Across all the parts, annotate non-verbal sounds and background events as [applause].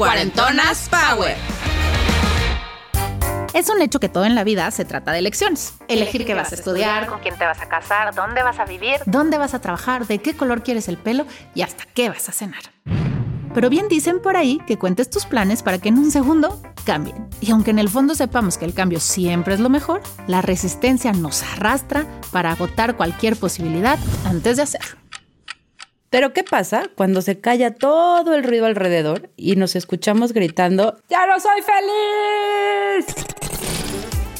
Cuarentonas Power. Es un hecho que todo en la vida se trata de elecciones. Elegir qué vas a estudiar, con quién te vas a casar, dónde vas a vivir. dónde vas a trabajar, de qué color quieres el pelo y hasta qué vas a cenar. Pero bien dicen por ahí que cuentes tus planes para que en un segundo cambien. Y aunque en el fondo sepamos que el cambio siempre es lo mejor, la resistencia nos arrastra para agotar cualquier posibilidad antes de hacerlo. Pero ¿qué pasa cuando se calla todo el ruido alrededor y nos escuchamos gritando, ¡Ya no soy feliz!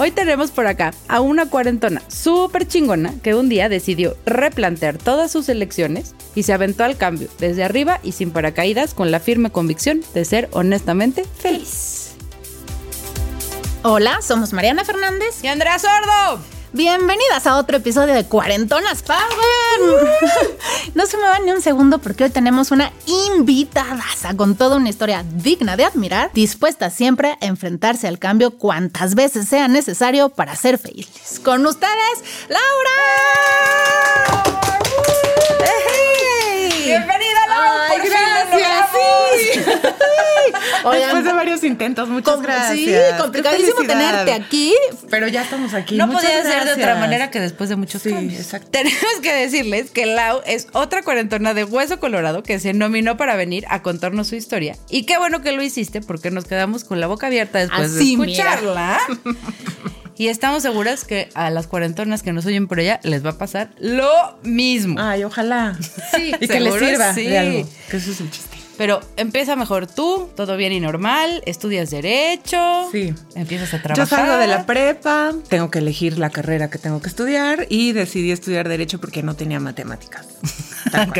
Hoy tenemos por acá a una cuarentona súper chingona que un día decidió replantear todas sus elecciones y se aventó al cambio desde arriba y sin paracaídas con la firme convicción de ser honestamente feliz. Hola, somos Mariana Fernández. ¡Y Andrea Sordo! Bienvenidas a otro episodio de Cuarentonas Power. [laughs] No se me va ni un segundo porque hoy tenemos una invitada con toda una historia digna de admirar, dispuesta siempre a enfrentarse al cambio cuantas veces sea necesario para ser felices. Con ustedes, Laura. ¡Bienvenida, Laura! Ay, [laughs] Después de varios intentos, muchas com- gracias. Sí, complicadísimo tenerte aquí. Pero ya estamos aquí. No Muchas podía ser de otra manera que después de muchos Sí, cambios. exacto. [laughs] Tenemos que decirles que Lau es otra cuarentona de Hueso Colorado que se nominó para venir a contarnos su historia. Y qué bueno que lo hiciste porque nos quedamos con la boca abierta después Así, de mira. escucharla. [laughs] y estamos seguras que a las cuarentonas que nos oyen por ella les va a pasar lo mismo. Ay, ojalá. Sí, y que les sirva sí. de algo. Que eso es el chiste. Pero empieza mejor tú, todo bien y normal, estudias derecho, Sí. empiezas a Yo trabajar. salgo de la prepa, tengo que elegir la carrera que tengo que estudiar y decidí estudiar Derecho porque no tenía matemáticas. [laughs] Ok.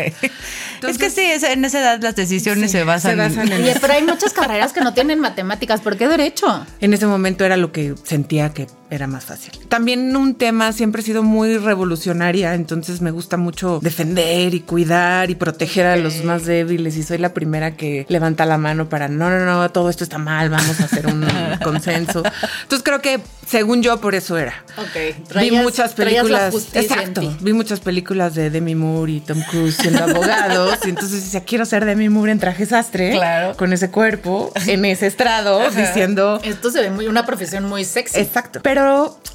es que sí, es- en esa edad las decisiones Sí, se basan, se basan en Oye, pero hay muchas carreras que no tienen matemáticas. ¿Por qué derecho? En ese momento era lo que sentía que era más fácil. También un tema siempre he sido muy revolucionaria, entonces me gusta mucho defender y cuidar y proteger a los más débiles y soy la primera que levanta la mano para no, no, no, todo esto está mal, vamos a hacer un [laughs] consenso. Entonces creo que según yo por eso era. Ok. vi muchas películas, exacto, vi muchas películas de Demi Moore y Tom Cruise siendo abogados y entonces decía, quiero ser Demi Moore en traje sastre, Claro. con ese cuerpo, en ese estrado, diciendo Esto se ve muy una profesión muy sexy. Exacto. Pero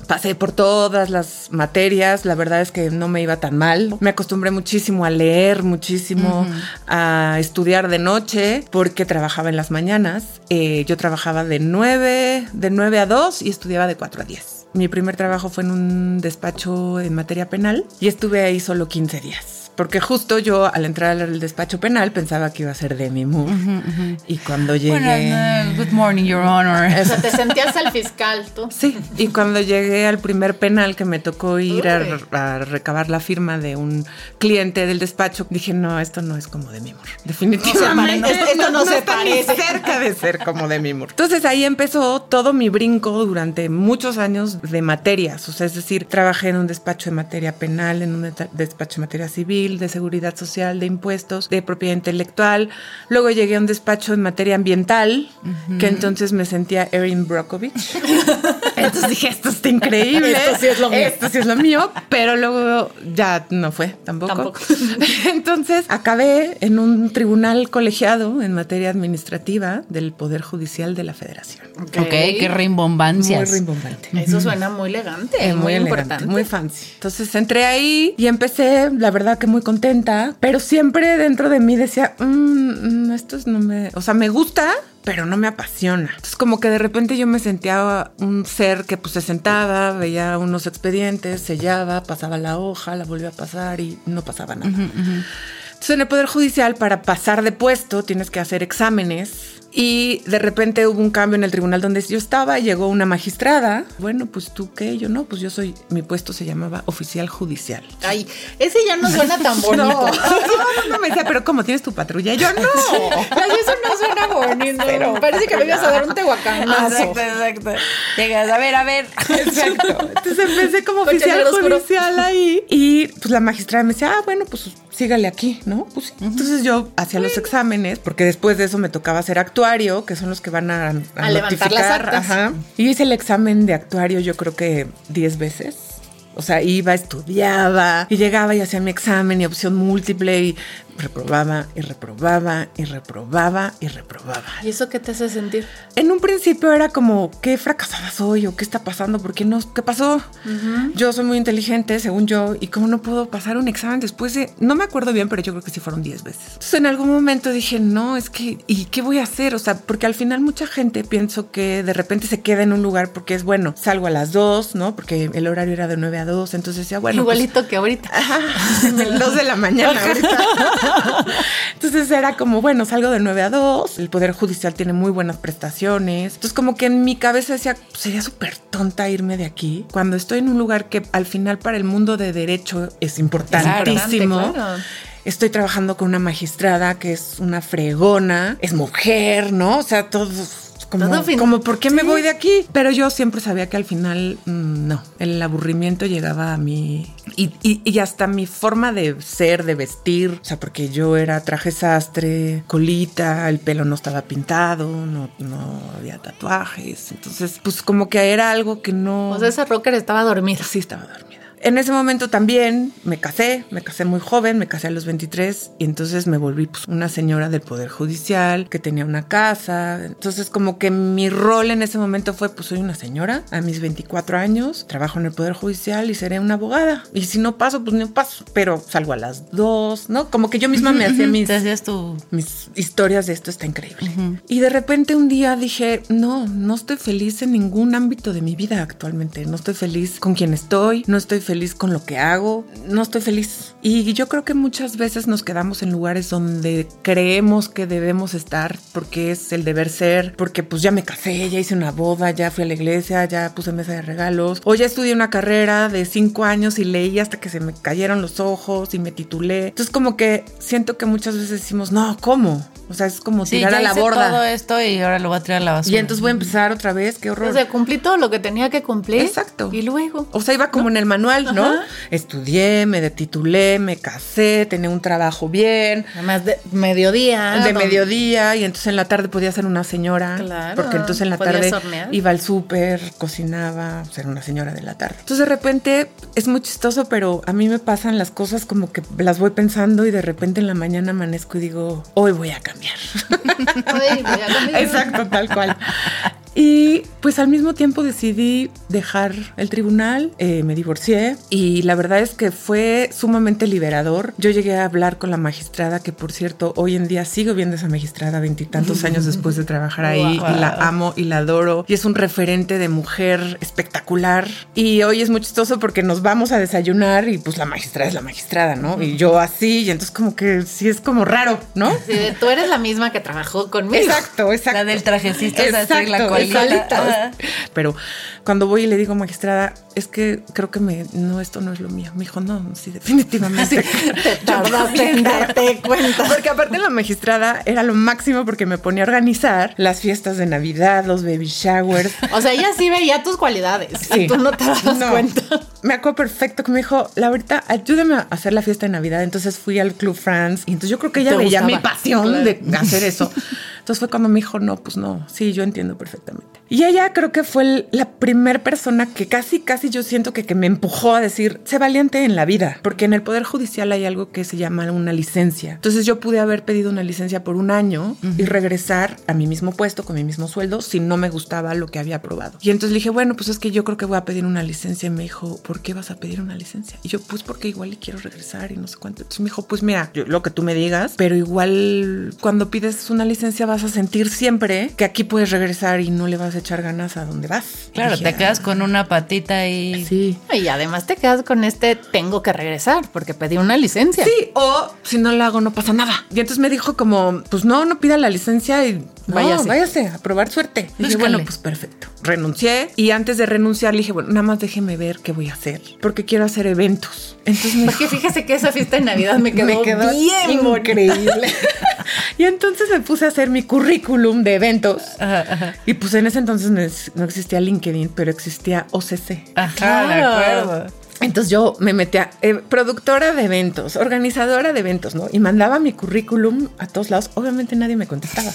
pasé por todas las materias. La verdad es que no me iba tan mal. Me acostumbré muchísimo a leer, muchísimo a estudiar de noche porque trabajaba en las mañanas. Eh, yo trabajaba de 9, de 9 a 2 y estudiaba de 4 a 10. Mi primer trabajo fue en un despacho en materia penal y estuve ahí solo 15 días. Porque justo yo al entrar al despacho penal pensaba que iba a ser Demi Moore. Y cuando llegué... Bueno, good morning, Your Honor. [laughs] O sea, te sentías el fiscal tú. Sí, y cuando llegué al primer penal que me tocó ir a, a recabar la firma de un cliente del despacho, dije, no, esto no es como de mi amor. Definitivamente. Esto no se está ni cerca de ser como de mi amor. Entonces ahí empezó todo mi brinco durante muchos años de materias. O sea, es decir, trabajé en un despacho de materia penal, en un despacho de materia civil, de seguridad social, de impuestos, de propiedad intelectual. Luego llegué a un despacho en materia ambiental, que entonces me sentía Erin Brockovich. [laughs] Entonces dije, esto está increíble. Esto sí es lo mío. Esto sí es lo mío. Pero luego ya no fue tampoco. Tampoco. [laughs] Entonces acabé en un tribunal colegiado en materia administrativa del Poder Judicial de la Federación. Ok, qué rimbombancias. Muy rimbombante. Eso suena muy elegante, muy, elegante, importante. muy fancy. Entonces entré ahí y empecé, la verdad que muy contenta, pero siempre dentro de mí decía, "Mm, mm, esto es no me, o sea, me gusta, pero no me apasiona. Entonces como que de repente yo me sentía un ser que pues se sentaba, veía unos expedientes, sellaba, pasaba la hoja, la volvía a pasar y no pasaba nada. Entonces en el Poder Judicial para pasar de puesto tienes que hacer exámenes y de repente hubo un cambio en el tribunal donde yo estaba, llegó una magistrada. Bueno, pues tú qué, yo no, pues yo soy, mi puesto se llamaba oficial judicial. Ay, ese ya no suena tan [laughs] bonito. No, no, no, me decía, pero ¿cómo tienes tu patrulla? Yo no. [laughs] Ay, eso no suena bonito. Pero, Parece que me ibas a dar un tehuacanazo. Exacto, exacto. Llegas, a ver, a ver. [laughs] Exacto. Entonces empecé como oficial judicial ahí. Y pues la magistrada me decía, ah, bueno, pues sígale aquí, ¿no? Pues, sí. Entonces yo hacía los exámenes, porque después de eso me tocaba hacer actuario, que son los que van a, a, A levantar las actas. Ajá. Y hice el examen de actuario yo creo que 10 veces. O sea, iba, estudiaba y llegaba y hacía mi examen y opción múltiple y reprobaba y reprobaba y reprobaba y reprobaba. ¿Y eso qué te hace sentir? En un principio era como, qué fracasada soy o qué está pasando, ¿por qué no? ¿Qué pasó? Yo soy muy inteligente, según yo, y cómo no puedo pasar un examen después de, no me acuerdo bien, pero yo creo que sí fueron 10 veces. Entonces en algún momento dije, no, es que, ¿y qué voy a hacer? O sea, porque al final mucha gente pienso que de repente se queda en un lugar porque es bueno, salgo a las 2, ¿no? Porque el horario era de 9 a 2, entonces decía, bueno, pues, Igualito que ahorita. Ajá, en [laughs] dos de la mañana ahorita. Entonces era como, bueno, salgo de 9 a 2, el Poder Judicial tiene muy buenas prestaciones. Entonces como que en mi cabeza decía, sería súper tonta irme de aquí cuando estoy en un lugar que al final para el mundo de derecho es importantísimo. Claro. Estoy trabajando con una magistrada que es una fregona, es mujer, ¿no? O sea, todos... Como, Todo como, ¿por qué me voy de aquí? Pero yo siempre sabía que al final, mm, no, el aburrimiento llegaba a mí y, y- y hasta mi forma de ser, de vestir, o sea, porque yo era traje sastre, colita, el pelo no estaba pintado, no, no había tatuajes, entonces, pues como que era algo que no... O sea, esa rocker estaba dormida. Sí, estaba dormida. En ese momento también me casé, me casé muy joven, me casé a los 23 y entonces me volví pues, una señora del Poder Judicial que tenía una casa. Entonces como que mi rol en ese momento fue pues soy una señora a mis 24 años, trabajo en el Poder Judicial y seré una abogada. Y si no paso, pues no paso, pero salgo a las 2, ¿no? Como que yo misma me [laughs] hacía mis tu... historias de esto está increíble. Y de repente un día dije, no, no estoy feliz en ningún ámbito de mi vida actualmente. No estoy feliz con quien estoy, no estoy feliz con lo que hago, no estoy feliz. Y yo creo que muchas veces nos quedamos en lugares donde creemos que debemos estar porque es el deber ser, porque pues ya me casé, ya hice una boda, ya fui a la iglesia, ya puse mesa de regalos, o ya estudié una carrera de cinco años y leí hasta que se me cayeron los ojos y me titulé. Entonces como que siento que muchas veces decimos, no, ¿cómo? O sea, es como Sí, tirar ya a la hice borda. todo esto y ahora lo voy a tirar a la basura. Y entonces voy a empezar otra vez, qué horror. O sea, cumplí todo lo que tenía que cumplir. Exacto. Y luego. O sea, iba como en el manual, ¿no? Estudié, me titulé, me casé, tenía un trabajo bien, Además de mediodía. de donde- mediodía, y entonces en la tarde podía ser una señora. Claro, Porque entonces en la tarde hornear. iba al súper, cocinaba, o sea, era una señora de la tarde. Entonces de repente es muy chistoso, pero a mí me pasan las cosas como que las voy pensando y de repente en la mañana amanezco y digo, hoy voy a cambiar. [laughs] Ay, voy a cambiar. Exacto, tal cual. Y pues al mismo tiempo decidí dejar el tribunal, eh, me divorcié y la verdad es que fue sumamente liberador. Yo llegué a hablar con la magistrada, que por cierto hoy en día sigo viendo a esa magistrada veintitantos años [laughs] después de trabajar ahí Wow. y la amo y la adoro y es un referente de mujer espectacular. Y hoy es muy chistoso porque nos vamos a desayunar y pues la magistrada es la magistrada, ¿no? Y yo así y entonces como que sí es como raro, ¿no? Sí, tú eres la misma que trabajó conmigo. Exacto, exacto. La del trajecito, o sea, así, la Exacto, Pero cuando voy y le digo, magistrada, es que creo que me, no, esto no es lo mío. Me dijo, no, sí, definitivamente. [laughs] Te [laughs] tardaste en darte cuenta. Porque aparte la magistrada era lo máximo porque me ponía a organizar las fiestas de Navidad, los baby showers. O sea, ella sí veía tus cualidades. Sí. Tú no te No. cuenta. Me acuerdo perfecto que me dijo, Laurita, ayúdame a hacer la fiesta de Navidad. Entonces fui al Club France y entonces yo creo que ella veía mi pasión Claro. de hacer eso. [laughs] Entonces fue cuando me dijo, no, pues no, sí, yo entiendo perfectamente. Y ella creo que fue la primer persona que casi, casi yo siento que, que me empujó a decir, sé valiente en la vida, porque en el Poder Judicial hay algo que se llama una licencia. Entonces yo pude haber pedido una licencia por un año y regresar a mi mismo puesto con mi mismo sueldo si no me gustaba lo que había aprobado. Y entonces le dije, bueno, pues es que yo creo que voy a pedir una licencia. Y me dijo, ¿por qué vas a pedir una licencia? Y yo, pues porque igual y quiero regresar y no sé cuánto. Entonces me dijo, pues mira, yo- lo que tú me digas, pero igual cuando pides una licencia vas vas a sentir siempre que aquí puedes regresar y no le vas a echar ganas a donde vas. Claro, Dije, te "Ah, quedas con una patita y... Sí. Y además te quedas con este tengo que regresar porque pedí una licencia. Sí, o si no lo hago no pasa nada. Y entonces me dijo como, pues no, no pida la licencia y váyase, Váyase. váyase a probar suerte. Y dije, bueno, pues perfecto. Renuncié y antes de renunciar le dije, bueno, nada más déjeme ver qué voy a hacer, porque quiero hacer eventos. Entonces me Porque fíjese que esa fiesta de Navidad me [laughs] quedó, bien increíble. [laughs] y entonces me puse a hacer mi currículum de eventos. Ajá, ajá. Y pues en ese entonces no existía LinkedIn, pero existía OCC. Ajá, de Claro. acuerdo. Entonces yo me metía, eh, productora de eventos, organizadora de eventos, ¿no? Y mandaba mi currículum a todos lados. Obviamente nadie me contestaba.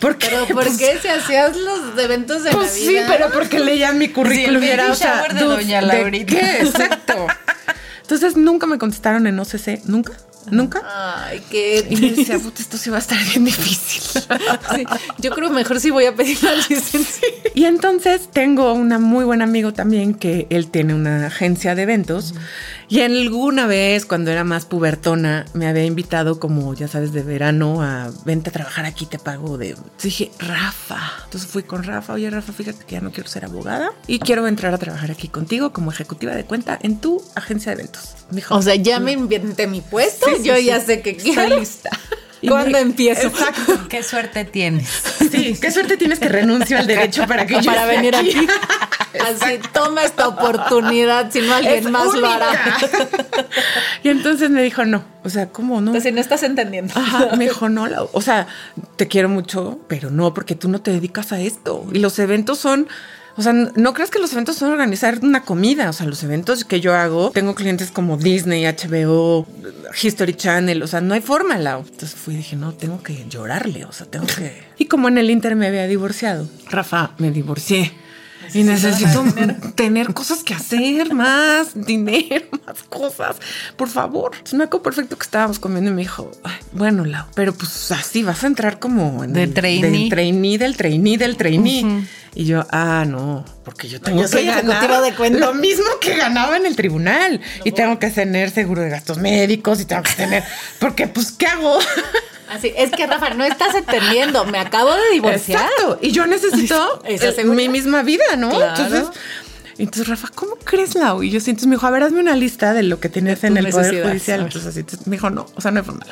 Porque, [laughs] Pero ¿por pues, qué si hacías los eventos de Pues sí, Navidad? pero porque leían mi currículum Sí, el y era, o sea, de Doña ¿de Laurita. qué? Exacto. [laughs] Entonces nunca me contestaron en OCC, nunca, nunca. Ay, qué... Y yo decía, puta, esto sí va a estar bien difícil. [laughs] Sí, yo creo mejor sí voy a pedir la licencia. Y entonces tengo una muy buen amigo también que él tiene una agencia de eventos y alguna vez cuando era más pubertona me había invitado como ya sabes de verano a vente a trabajar aquí te pago de Entonces dije Rafa entonces fui con Rafa oye Rafa fíjate que ya no quiero ser abogada y quiero entrar a trabajar aquí contigo como ejecutiva de cuenta en tu agencia de eventos me dijo O sea, ya me inventé mi puesto, Sí, sí, yo sí. ya sé que Estoy quiero. lista ¿Cuándo me- empiezo? Exacto. [laughs] Qué suerte tienes. Sí, qué suerte tienes que renuncio al derecho para que yo Para venir aquí. [laughs] Así, toma esta oportunidad, si no alguien Es más lo hará. [laughs] y entonces me dijo, no, o sea, ¿cómo no? Entonces, no estás entendiendo. Ajá, me dijo, no, o sea, te quiero mucho, pero no, porque tú no te dedicas a esto. Y los eventos son, o sea, no crees que los eventos son organizar una comida. O sea, los eventos que yo hago, tengo clientes como Disney, HBO, History Channel, o sea, no hay forma, Lau. Entonces fui y dije, no, tengo que llorarle, o sea, tengo que... Y como en el Inter me había divorciado, Rafa, me divorcié. Y necesito [laughs] tener cosas que hacer, más dinero, [laughs] más cosas. Por favor. Entonces me acuerdo perfecto que estábamos comiendo y me dijo, "Ay, bueno, Lau, pero pues así vas a entrar como en De el- trainee. Del trainee, del trainee, del trainee. Y yo, ah, no, porque yo tengo yo soy que ganar de cuenta. lo mismo que ganaba en el tribunal. y tengo que tener seguro de gastos médicos y tengo que tener, porque pues, ¿qué hago? Así, es que Rafa, no estás entendiendo. Me acabo de divorciar. Exacto. Y yo necesito eh, mi misma vida, ¿no? Claro. Entonces, entonces, Rafa, ¿cómo crees, Lau? Y yo sí, entonces me dijo, a ver, hazme una lista de lo que tienes en el Poder Judicial. Entonces, así, entonces me dijo, no, o sea, no hay forma.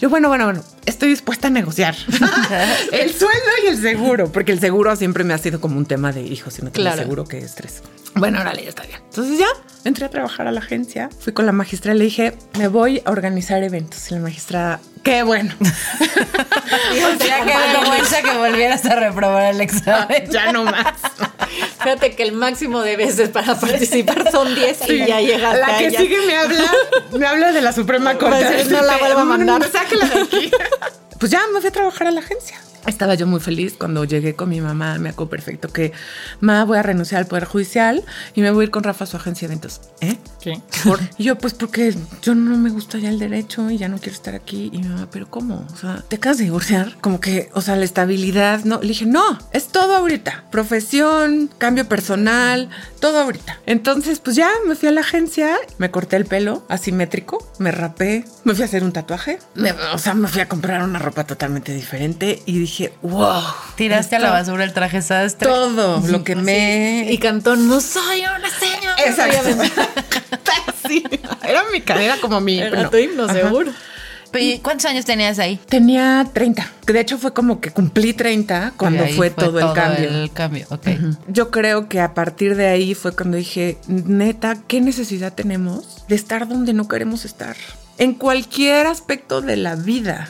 Yo, bueno, bueno, bueno, estoy dispuesta a negociar. [laughs] [laughs] el sueldo y el seguro, porque el seguro siempre me ha sido como un tema de, hijo, si no tienes Claro. seguro, qué estrés. Bueno, órale, ya está bien. Entonces ya entré a trabajar a la agencia, fui con la magistrada y le dije, me voy a organizar eventos. Y la magistrada, qué bueno. [laughs] Ya qué vergüenza que volvieras a reprobar el examen. ya no más. Fíjate que el máximo de veces para participar son 10 y ya llegaste La que allá. sigue me habla, me habla de la Suprema [laughs] Corte. No la vuelva a mandar. [laughs] Sáquela de aquí. Pues ya me fui a trabajar a la agencia. Estaba yo muy feliz cuando llegué con mi mamá. Me acuerdo perfecto que, ma, voy a renunciar al Poder Judicial y me voy a ir con Rafa a su agencia de eventos. ¿Eh? Por- y yo, pues porque yo no me gusta ya el derecho y ya no quiero estar aquí. Y mi mamá, ¿pero cómo? O sea, ¿te acabas de divorciar? Como que, o sea, la estabilidad, no. Le dije, no, es todo ahorita. Profesión, cambio personal, todo ahorita. Entonces, pues ya me fui a la agencia, me corté el pelo asimétrico, me rapé, me fui a hacer un tatuaje. me- o sea, me fui a comprar una ropa totalmente diferente y dije, wow. Tiraste a la basura el traje sastre. Todo lo que me... Y cantó, no soy una señora. Exacto. [laughs] sí, era mi cadera como mi... Era bueno, tu himno, ajá. seguro. ¿Y cuántos años tenías ahí? Tenía 30. De hecho, fue como que cumplí 30 cuando fue, todo, el cambio. El cambio, ok. Yo creo que a partir de ahí fue cuando dije, neta, ¿qué necesidad tenemos de estar donde no queremos estar? En cualquier aspecto de la vida,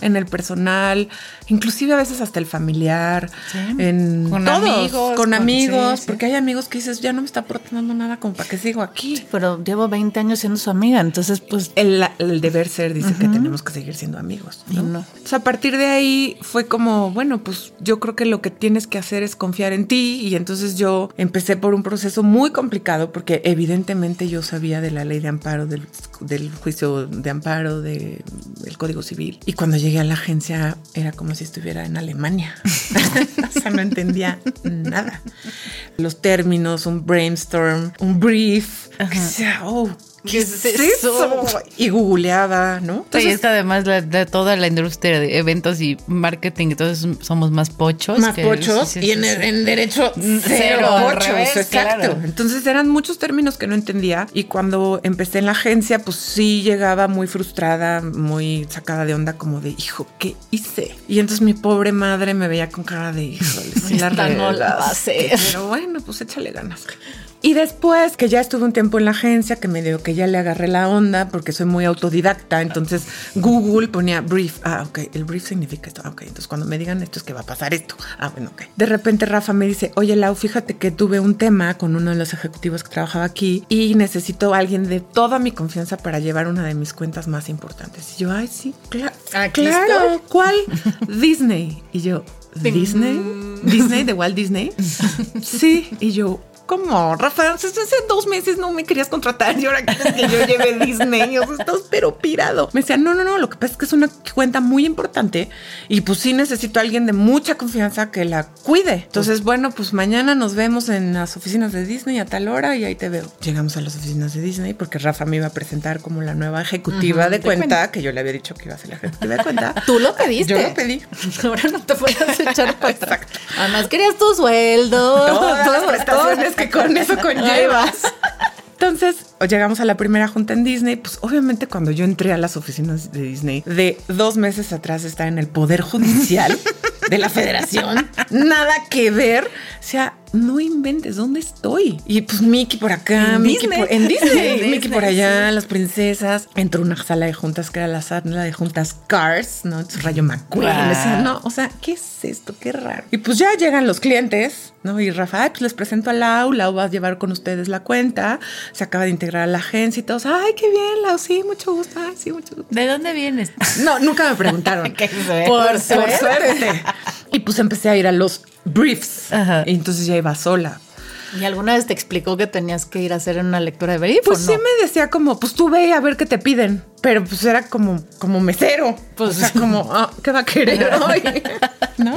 en el personal, inclusive a veces hasta el familiar, Sí. en Con todos, amigos, con con- amigos, sí, sí. porque hay amigos que dices, ya no me está aportando nada como para que sigo aquí. Pero llevo 20 años siendo su amiga, entonces pues El, el deber ser dice que tenemos que seguir siendo amigos. ¿no? No. Sea, a partir de ahí fue como, bueno, pues yo creo que lo que tienes que hacer es confiar en ti. Y entonces yo empecé por un proceso muy complicado porque evidentemente yo sabía de la ley de amparo, del, del juicio de amparo, de- del Código Civil. Y cuando llegué a la agencia era como si estuviera en Alemania. [laughs] o sea, no entendía nada. Los términos, un brainstorm, un brief. que sea, oh, ¿Qué es eso? Y googleaba, ¿no? Entonces, es que además la- de toda la industria de eventos y marketing, entonces somos más pochos. más que- pochos sí, sí, y en, sí, sí. en derecho cero, Cero, pochos, revés, exacto. claro. Entonces eran muchos términos que no entendía y cuando empecé en la agencia, pues sí llegaba muy frustrada, muy sacada de onda, como de, hijo, ¿qué hice? Y entonces mi pobre madre me veía con cara de, híjole, [laughs] sí la no la va a regaste". hacer. Pero bueno, pues échale ganas. Y después que ya estuve un tiempo en la agencia, que me dio que ya le agarré la onda porque soy muy autodidacta, entonces Google ponía brief. Ah, ok, el brief significa esto. Ah, ok, entonces cuando me digan esto es que va a pasar esto. Ah, bueno, ok. De repente Rafa me dice, oye Lau, fíjate que tuve un tema con uno de los ejecutivos que trabajaba aquí y necesito a alguien de toda mi confianza para llevar una de mis cuentas más importantes. Y yo, ay, sí, Aquí claro. estoy. ¿Cuál? Disney. Y yo, ¿Disney? ¿Disney de Walt Disney? [laughs] Sí. Y yo, ¿cómo? Rafa, hace dos meses no me querías contratar y ahora quieres que yo lleve [laughs] Disney. O sea, estás pero pirado. Me decía, no, no, no, lo que pasa es que es una cuenta muy importante y pues sí necesito a alguien de mucha confianza que la cuide. Entonces, bueno, pues mañana nos vemos en las oficinas de Disney a tal hora y ahí te veo. Llegamos a las oficinas de Disney porque Rafa me iba a presentar como la nueva ejecutiva de, cuenta, que yo le había dicho que iba a ser la ejecutiva de cuenta. [laughs] Tú lo pediste. Yo lo pedí. [laughs] Ahora no te puedes echar para atrás. Además querías tu sueldo. todas las todo, que con eso conllevas. Entonces, llegamos a la primera junta en Disney. Pues obviamente cuando yo entré a las oficinas de Disney, de dos meses atrás está en el Poder Judicial [laughs] de la Federación. Nada que ver. O sea, no inventes, ¿dónde estoy? Y pues Mickey por acá, En Mickey Disney. por, en [laughs] Disney, Mickey por allá, las princesas. Entró una sala de juntas que era la sala de juntas Cars, ¿no? Entonces, Rayo McQueen. Wow. Decía, no, o sea, ¿qué es esto? Qué raro. Y pues ya llegan los clientes, ¿no? Y Rafa, "Ay, pues les presento a Lau, Lau va a llevar con ustedes la cuenta, se acaba de integrar a la agencia y todos, ay, qué bien, Lau, sí, mucho gusto, ay, sí, mucho gusto. ¿De dónde vienes? No, nunca me preguntaron. [laughs] Por Por suerte. [laughs] Y pues empecé a ir a los briefs. Ajá. Y entonces ya iba sola. ¿Y alguna vez te explicó que tenías que ir a hacer una lectura de brief Pues o no? sí me decía como, pues tú ve a ver qué te piden. Pero pues era como, como mesero. Pues- o sea, como, ah, ¿qué va a querer [laughs] hoy? ¿No?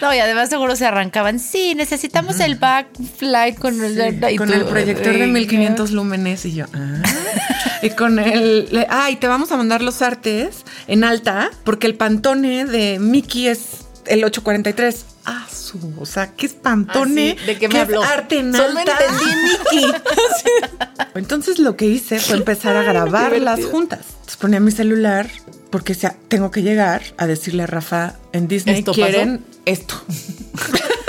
No, y además seguro se arrancaban. Sí, necesitamos el backflight con el, y con tú- el proyector de Ay, 1500 lúmenes y yo, ah. y con el, le- ah, y te vamos a mandar los artes en alta porque el pantone de Mickey es el 843. Ah, su, o sea, ¿qué es pantone? Ah, sí, ¿de qué me es habló? arte en Solo alta? entendí Mickey. [laughs] Entonces lo que hice fue empezar a grabar las juntas. Entonces ponía mi celular porque sea, tengo que llegar a decirle a Rafa en Disney ¿Esto quieren esto. [laughs]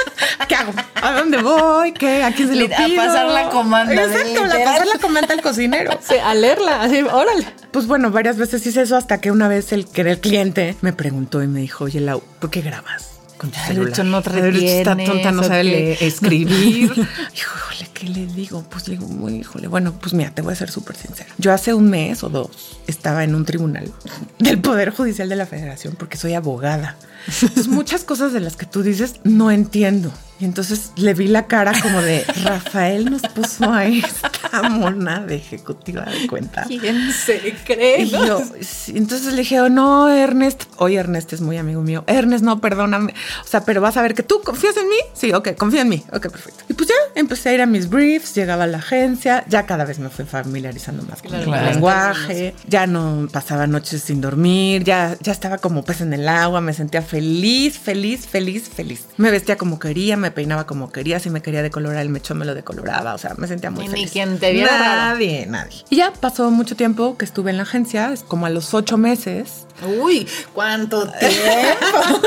¿Qué hago? ¿A dónde voy? ¿Qué? ¿A quién se A pido? pasar la comanda, Exacto, literal. pasar la comanda al cocinero. Sí, a leerla, así, órale. Pues bueno, varias veces hice eso hasta que una vez el que era el cliente me preguntó y me dijo, oye, Lau, ¿por qué grabas? Con tu celular. Lucho, no Lucho, Está tonta, no ¿o sabe leer, escribir. [laughs] híjole, ¿qué le digo? Pues le digo, muy, híjole, bueno, pues mira, te voy a ser súper sincera. Yo hace un mes o dos estaba en un tribunal [laughs] del Poder Judicial de la Federación porque soy abogada. Entonces, muchas cosas de las que tú dices no entiendo. Y entonces le vi la cara como de [laughs] Rafael nos puso a esta mona de ejecutiva de cuenta. ¿Quién se cree? Y yo, entonces le dije, oh, no, Ernest. Hoy Ernest es muy amigo mío. Ernest, no, perdóname. O sea, pero vas a ver que tú confías en mí. Sí, ok, confía en mí. Ok, perfecto. Y pues ya empecé a ir a mis briefs, llegaba a la agencia. Ya cada vez me fui familiarizando más con Claro, el claro. lenguaje. Ya no pasaba noches sin dormir. Ya, ya estaba como pez en el agua. Me sentía feliz, feliz, feliz, feliz. Me vestía como quería, me peinaba como quería. Si me quería decolorar el mechón, me lo decoloraba. O sea, me sentía muy Y ni feliz. quien te viera. Nadie, nadie. Y ya pasó mucho tiempo que estuve en la agencia, como a los ocho meses. Uy, ¿cuánto tiempo?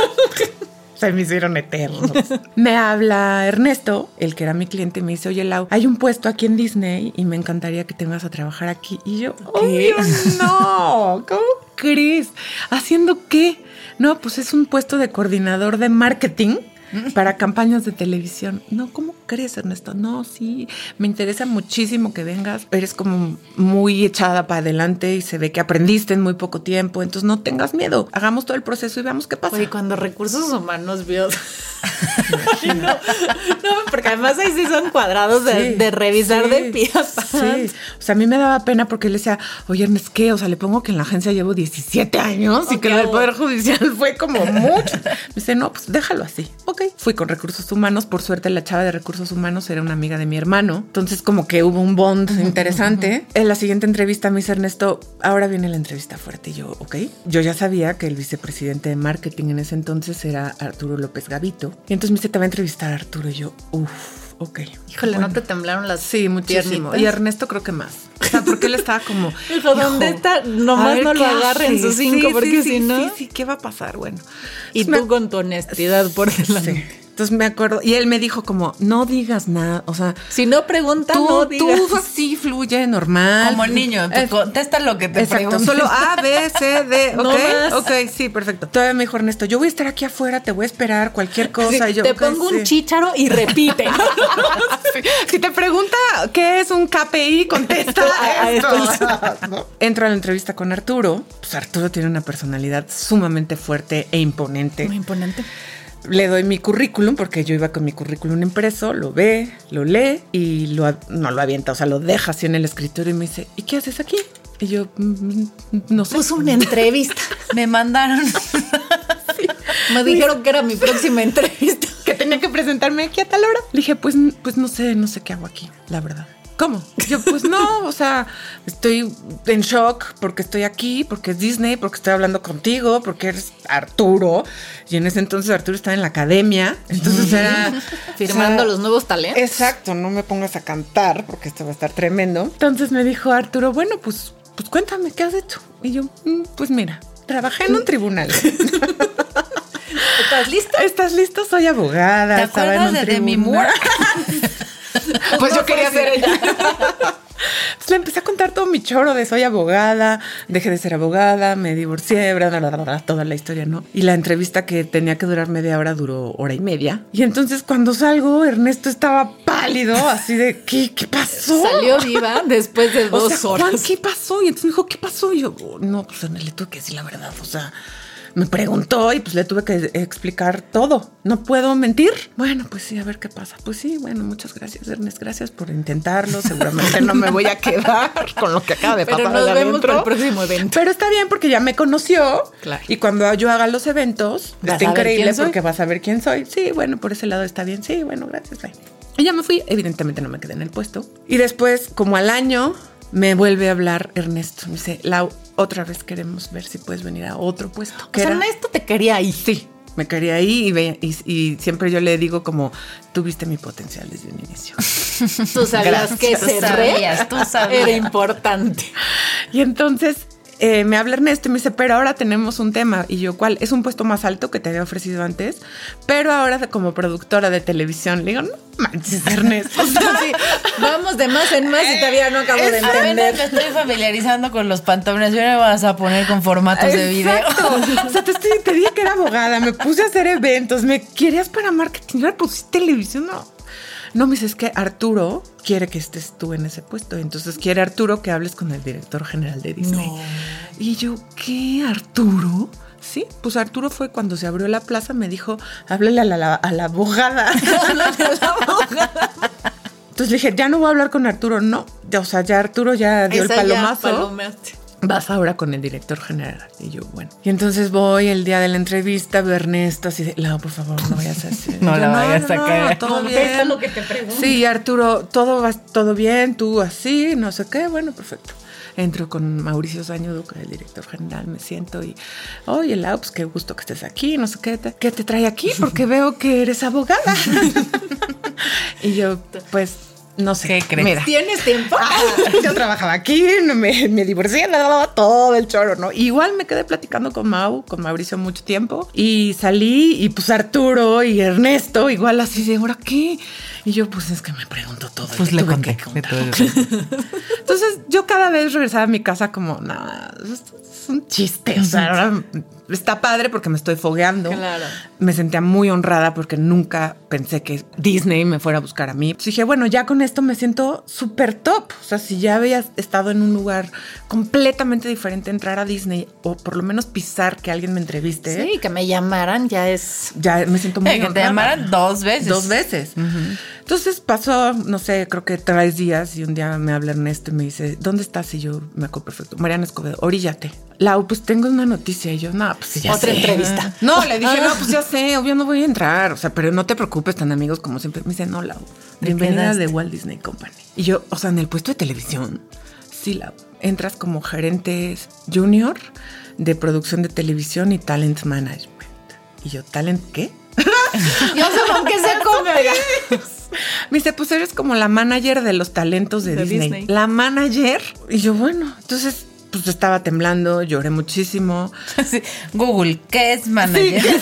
[laughs] Se me hicieron eternos. [laughs] me habla Ernesto, el que era mi cliente, y me dice, oye Lau, hay un puesto aquí en Disney y me encantaría que te a trabajar aquí. Y yo, obvio no, [laughs] ¿cómo crees? ¿Haciendo qué? No, pues es un puesto de coordinador de marketing para campañas de televisión. No, ¿cómo crees, Ernesto? No, sí, me interesa muchísimo que vengas. Eres como muy echada para adelante y se ve que aprendiste en muy poco tiempo, entonces no tengas miedo. Hagamos todo el proceso y veamos qué pasa. Oye, cuando recursos humanos vio. [laughs] no, no, porque además ahí sí son cuadrados de, Sí, de revisar sí, de pie a Sí, o sea, a mí me daba pena porque él decía, oye, Ernest, ¿qué? O sea, le pongo que en la agencia llevo 17 años y que lo del. Poder Judicial fue como mucho. [laughs] Me dice, no, pues déjalo así. Ok, fui con recursos humanos. Por suerte, la chava de recursos recursos humanos era una amiga de mi hermano. Entonces como que hubo un bond [laughs] interesante. En la siguiente entrevista me dice Ernesto, ahora viene la entrevista fuerte. Y yo, ok. Yo ya sabía que el vicepresidente de marketing en ese entonces era Arturo López Gavito. Y entonces me dice, te va a entrevistar Arturo. Y yo, uff, ok. Híjole, ¿no te temblaron las Sí, muchísimo. Y Ernesto creo que más. O sea, porque él estaba como... [laughs] Hijo, ¿dónde está? Nomás no lo agarren sus cinco, porque si no... Sí, sí, ¿qué va a pasar? Bueno. Y tú con tu honestidad por delante. Entonces me acuerdo, y él me dijo como, no digas nada, o sea... Si no pregunta, tú, no digas. Tú [laughs] sí fluye normal. Como niño, tú contesta lo que te Exacto, solo A, B, C, D, [laughs] No ok, más. ok, sí, perfecto. Todavía me dijo Ernesto, yo voy a estar aquí afuera, te voy a esperar cualquier cosa. Sí, y yo, te "Ok, pongo sí". un chícharo y repite. [laughs] Si te pregunta qué es un KPI, contesta A- esto. esto. ¿No? Entro a la entrevista con Arturo. Pues Arturo tiene una personalidad sumamente fuerte e imponente. Muy imponente. Le doy mi currículum porque yo iba con mi currículum impreso, lo ve, lo lee y lo, no lo avienta, o sea, lo deja así en el escritorio y me dice, ¿y qué haces aquí? Y yo, "Mm, mm, no sé. Puso una entrevista. Me mandaron. [laughs] Me dijeron que era mi próxima entrevista. [laughs] que tenía que presentarme aquí a tal hora. Le dije, pues, pues no sé, no sé qué hago aquí, la verdad. ¿Cómo? Yo, pues no, o sea, estoy en shock porque estoy aquí, porque es Disney, porque estoy hablando contigo, porque eres Arturo. Y en ese entonces Arturo estaba en la academia, entonces era... [laughs] Firmando o sea, los nuevos talentos. Exacto, no me pongas a cantar porque esto va a estar tremendo. Entonces me dijo Arturo, bueno, pues, pues cuéntame, ¿qué has hecho? Y yo, "Mm, pues mira, trabajé en un tribunal. [laughs] [laughs] ¿Estás listo? ¿Estás listo? Soy abogada. ¿Te en acuerdas un de Demi tribunal". Moore? [laughs] Pues yo quería ser ella. [laughs] Entonces le empecé a contar todo mi choro de soy abogada, dejé de ser abogada, me divorcié, bla, bla, bla, bla, toda la historia, ¿no? Y la entrevista que tenía que durar media hora duró hora y media. Y entonces cuando salgo, Ernesto estaba pálido, así de, ¿qué, qué pasó? Salió viva después de O dos sea, horas. Juan, ¿qué pasó? Y entonces me dijo, ¿qué pasó? Y yo, "Oh, no, pues le tuve que decir la verdad. O sea, me preguntó y pues le tuve que explicar todo. No puedo mentir. Bueno, pues sí, a ver qué pasa. Pues sí, bueno, muchas gracias, Ernest. Gracias por intentarlo. [laughs] Seguramente no me voy a quedar [laughs] con lo que acaba de Pero pasar. nos de vemos adentro. para el próximo evento. Pero está bien porque ya me conoció. Claro. Y cuando yo haga los eventos, está increíble porque vas a ver quién soy. Sí, bueno, por ese lado está bien. Sí, bueno, gracias. bye. Y ya me fui. Evidentemente no me quedé en el puesto. Y después, como al año, me vuelve a hablar Ernesto. Me dice, Lau, otra vez queremos ver si puedes venir a otro puesto. O Que sea, era- Ernesto te quería ahí. Sí, me quería ahí y, ve- y, y siempre yo le digo como, tuviste mi potencial desde un inicio. [laughs] Tú sabías Gracias. que ser tú sabías. era importante. Y entonces eh, me habla Ernesto y me dice, pero ahora tenemos un tema. Y yo, ¿cuál? Es un puesto más alto que te había ofrecido antes, pero ahora como productora de televisión. Le digo, no manches, Ernesto. [laughs] O sea, Sí, vamos de más en más y todavía no acabo de entender. me estoy familiarizando con los pantalones y ahora me vas a poner con formatos de video. O sea, te, estoy- te dije que era abogada, me puse a hacer eventos, me querías para marketing, ahora pusiste televisión, no. No, me dices que Arturo quiere que estés tú en ese puesto. Entonces quiere Arturo que hables con el director general de Disney. Y yo, ¿qué? ¿Arturo? Sí, pues Arturo fue cuando se abrió la plaza, me dijo, háblale a la, a la abogada. [laughs] Entonces le dije, ya no voy a hablar con Arturo, no. Ya, O sea, ya Arturo ya dio Esa el ya palomazo. palomeaste. Vas ahora con el director general. Y yo, bueno. Y entonces voy el día de la entrevista, veo a Ernesto así de, Lau, por favor, no vayas a hacer. [laughs] No Y la yo, vayas a caer. todo bien. lo que te pregunto. Sí, Arturo, todo va todo bien, tú así, no sé qué, bueno, perfecto. Entro con Mauricio Sañudo, que es el director general, me siento y, oye, Lau, pues qué gusto que estés aquí, no sé qué, te, ¿qué te trae aquí? Porque veo que eres abogada. [laughs] y yo, pues, no sé. ¿Qué crees? Mira. ¿Tienes tiempo? [laughs] Yo trabajaba aquí, me, me divorcié, le daba todo el choro, ¿no? Igual me quedé platicando con Mau, con Mauricio mucho tiempo y salí y pues Arturo y Ernesto igual así de, ¿ahora qué? Y yo pues es que me pregunto todo. Pues le conté. que. [laughs] Entonces yo cada vez regresaba a mi casa como, nada, es un chiste, o sea, ahora está padre porque me estoy fogueando. Claro. Me sentía muy honrada porque nunca pensé que Disney me fuera a buscar a mí. Entonces dije, bueno, ya con esto me siento súper top. O sea, si ya había estado en un lugar completamente diferente, entrar a Disney o por lo menos pisar que alguien me entreviste, Sí, que me llamaran ya es. ya me siento muy Eh, [laughs] que te honrada. llamaran dos veces. Dos veces. Entonces pasó, no sé, creo que tres días y un día me habla Ernesto y me dice, ¿dónde estás? Y yo me acuerdo perfecto. Mariana Escobedo, oríllate. Lau, pues tengo una noticia. Y yo, no, pues ya Otra sé. entrevista. [laughs] No, le dije, [laughs] no, pues ya sé, obvio no voy a entrar. O sea, pero no te preocupes, tan amigos como siempre. Me dice, no, Lau, bienvenida quedaste? de Walt Disney Company. Y yo, o sea, en el puesto de televisión, sí, Lau, entras como gerente junior de producción de televisión y talent management. Y yo, ¿talent qué? [laughs] Yo sé con qué se come. Me dice, pues eres como la manager de los talentos de, De Disney. Disney. La manager. Y yo, bueno, entonces, pues estaba temblando, lloré muchísimo. [laughs] Sí. Google, ¿qué es manager? [laughs]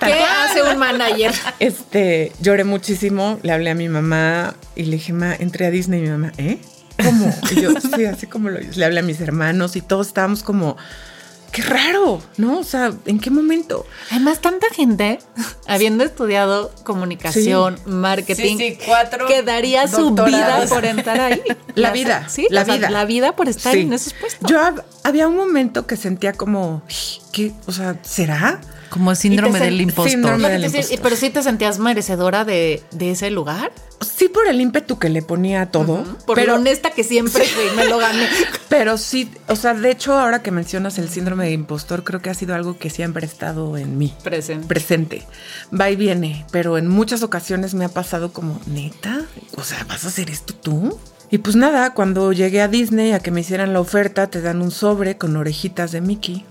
¿Qué hace un manager? Este, lloré muchísimo, le hablé a mi mamá y le dije, ma, entré a Disney y mi mamá, ¿eh? ¿Cómo? Y yo, sí, así como lo Le hablé a mis hermanos y todos estábamos como, qué raro, ¿no? O sea, ¿en qué momento? Además, tanta gente, [laughs] habiendo estudiado comunicación, marketing, Sí, sí, cuatro que daría su vida por entrar ahí. [laughs] La vida, Sí, la sea, vida. La vida por estar Sí. en esos puestos. Yo hab- había un momento que sentía como, ¿qué? O sea, ¿será? Como síndrome Y te del impostor. síndrome del impostor. pero sí te sentías merecedora de, de ese lugar. Sí por el ímpetu que le ponía a todo, Por pero lo honesta que siempre fui, me lo gané. [laughs] Pero sí, o sea, de hecho, ahora que mencionas el síndrome de impostor, creo que ha sido algo que siempre ha estado en mí. Presente. Presente. Va y viene, pero en muchas ocasiones me ha pasado como, neta, o sea, ¿vas a hacer esto tú? Y pues nada, cuando llegué a Disney a que me hicieran la oferta, te dan un sobre con orejitas de Mickey,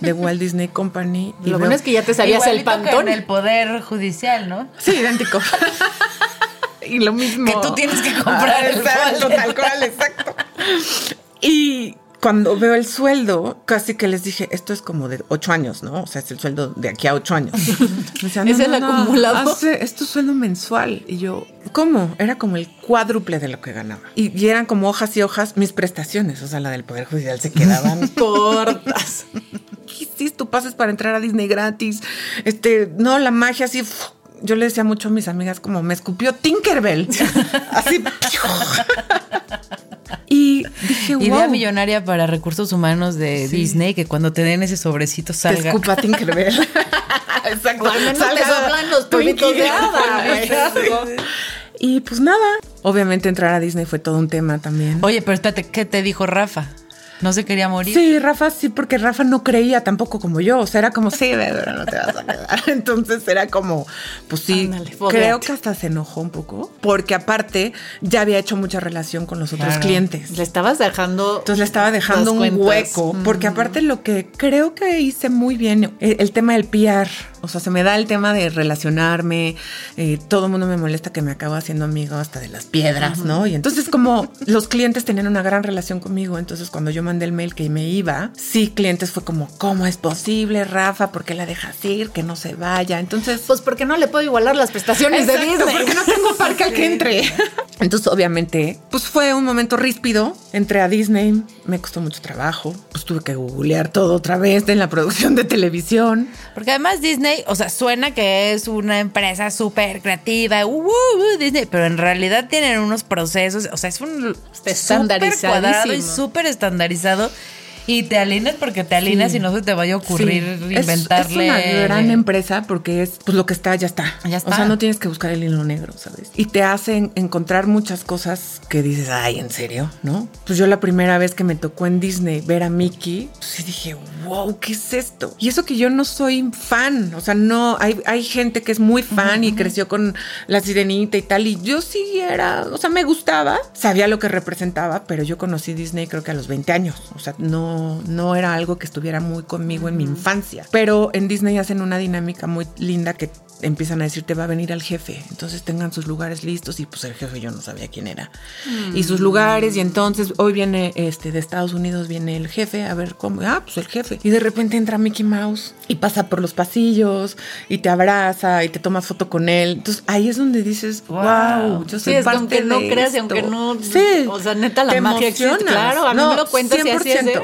de Walt Disney Company. y Lo veo- bueno es que ya te sabías el pantón. En el poder judicial, ¿no? Sí, idéntico. [laughs] y lo mismo. Que tú tienes que comprar Ah, el exacto, tal cual, exacto. Y cuando veo el sueldo, casi que les dije, esto es como de ocho años, ¿no? O sea, es el sueldo de aquí a ocho años. [laughs] Me decían, Es el acumulado. hace- es tu sueldo mensual. Y yo, ¿cómo? Era como el cuádruple de lo que ganaba. Y, y eran como hojas y hojas mis prestaciones. O sea, la del Poder Judicial se quedaban [laughs] Cortas. ¿qué hiciste? Tú pases para entrar a Disney gratis. Este, no, la magia así. Yo le decía mucho a mis amigas como me escupió Tinkerbell. [laughs] así. Y [laughs] dije, Idea wow. millonaria para recursos humanos de Disney, que cuando te den ese sobrecito Te salga. escupa Tinkerbell. [laughs] Exacto. O al menos te Salga soplan los polvitos de hada. [laughs] Y pues nada. Obviamente entrar a Disney fue todo un tema también. Oye, pero espérate, ¿qué te dijo Rafa? ¿No se quería morir? Sí, Rafa sí, porque Rafa no creía tampoco como yo. O sea, era como, sí, pero no te vas a quedar. [laughs] Entonces era como, pues sí, Ándale, creo que hasta se enojó un poco, porque aparte ya había hecho mucha relación con los otros Claro. clientes. Le estabas dejando. Entonces le estaba dejando un cuentas. hueco, porque aparte lo que creo que hice muy bien, el, el tema del PR, o sea, se me da el tema de relacionarme, eh, todo el mundo me molesta que me acabo haciendo amigo hasta de las piedras, ¿no? Y entonces como los clientes tenían una gran relación conmigo, entonces cuando yo mandé el mail que me iba, sí, clientes fue como, ¿cómo es posible, Rafa? ¿Por qué la dejas ir? Que no se vaya. Entonces... Pues porque no le puedo igualar las prestaciones de Exacto, Disney. porque no tengo parque [laughs] al que entre. Entonces, obviamente, pues fue un momento ríspido. Entré a Disney, me costó mucho trabajo. Pues tuve que googlear todo otra vez en la producción de televisión. Porque además Disney, o sea, suena que es una empresa súper creativa, uh, uh, uh, Disney, pero en realidad tienen unos procesos, o sea, es un súper cuadrado y súper estandarizado. Y te alineas porque te alineas Sí. y no se te vaya a ocurrir Sí. Inventarle. Es, una gran empresa porque es, pues lo que está, ya está. Ya está. O sea, no tienes que buscar el hilo negro, ¿sabes? Y te hacen encontrar muchas cosas que dices, ay, ¿en serio? ¿No? Pues yo la primera vez que me tocó en Disney ver a Mickey, pues sí dije, wow, ¿qué es esto? Y eso que yo no soy fan, o sea, no, hay, hay gente que es muy fan y creció con la sirenita y tal, y yo sí era, o sea, me gustaba, sabía lo que representaba, pero yo conocí Disney creo que a los 20 años, o sea, no, no era algo que estuviera muy conmigo en mi infancia. Pero en Disney hacen una dinámica muy linda que empiezan a decirte va a venir al jefe, entonces tengan sus lugares listos y pues el jefe yo no sabía quién era. Y sus lugares y entonces hoy viene este de Estados Unidos viene el jefe a ver cómo, ah, pues el jefe. Y de repente entra Mickey Mouse y pasa por los pasillos y te abraza y te tomas foto con él. Entonces ahí es donde dices, wow, yo Sí, soy es que parte aunque no de creas y esto". aunque no- Sí. o sea, neta, la magia existe, emocionas. claro, a mí me lo cuentas y así es de,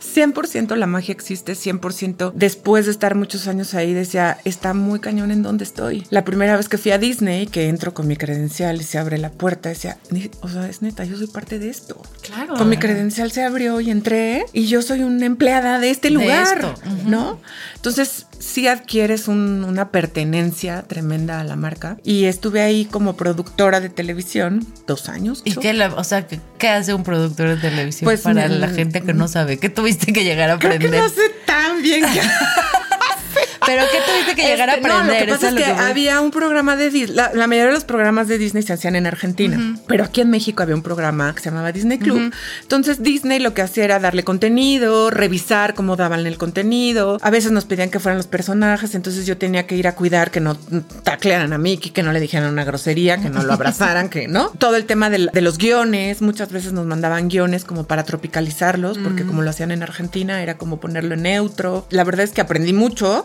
100% la magia existe, 100%. Después de estar muchos años ahí, decía, está muy cañón en donde estoy. La primera vez que fui a Disney, que entro con mi credencial y se abre la puerta, decía, "Ni- o sea, es neta, yo soy parte de esto. Claro. Con mi credencial se abrió y entré y yo soy una empleada de este De lugar, esto, ¿no? Entonces, sí adquieres un- una pertenencia tremenda a la marca. Y estuve ahí como productora de televisión dos años. ¿Y qué, la- o sea, ¿qué, hace un productor de televisión Pues, para la gente que no sabe? ¿Qué tuviste que llegar a Creo que aprender? no sé tan bien qué [laughs] ¿Pero qué tuviste que llegar Este, a No, aprender? lo que pasa Eso es que, voy. había un programa de Disney. La, la mayoría de los programas de Disney se hacían en Argentina. Pero aquí en México había un programa que se llamaba Disney Club. Entonces Disney lo que hacía era darle contenido, revisar cómo daban el contenido. A veces nos pedían que fueran los personajes. Entonces yo tenía que ir a cuidar que no taclearan a Mickey, que no le dijeran una grosería, que no lo abrazaran, que no. Todo el tema del- de, los guiones. Muchas veces nos mandaban guiones como para tropicalizarlos, porque como lo hacían en Argentina, era como ponerlo en neutro. La verdad es que aprendí mucho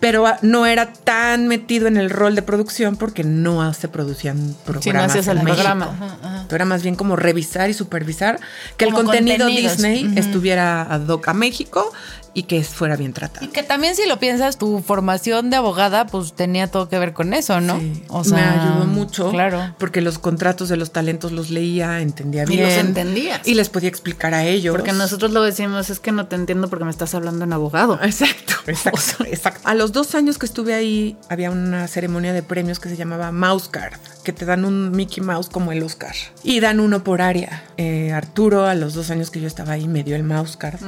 Pero ah, no era tan metido en el rol de producción porque no se producían programas. Sí, no hacías en programa. Era más bien como revisar y supervisar que el contenido. Disney estuviera ad hoc a México y que fuera bien tratado. Y que también si lo piensas, tu formación de abogada pues tenía todo que ver con eso, ¿no? Sí, O sea, me ayudó mucho. Claro. Porque los contratos de los talentos los leía, entendía Y bien. los entendías. Y les podía explicar a ellos. Porque nosotros lo decimos, es que no te entiendo porque me estás hablando en abogado. Exacto, [laughs] exacto, exacto. A los dos años que estuve ahí, había una ceremonia de premios que se llamaba Mouse Card, que te dan un Mickey Mouse como el Oscar. Y dan uno por área. Eh, Arturo, a los dos años que yo estaba ahí, me dio el Mouse Card.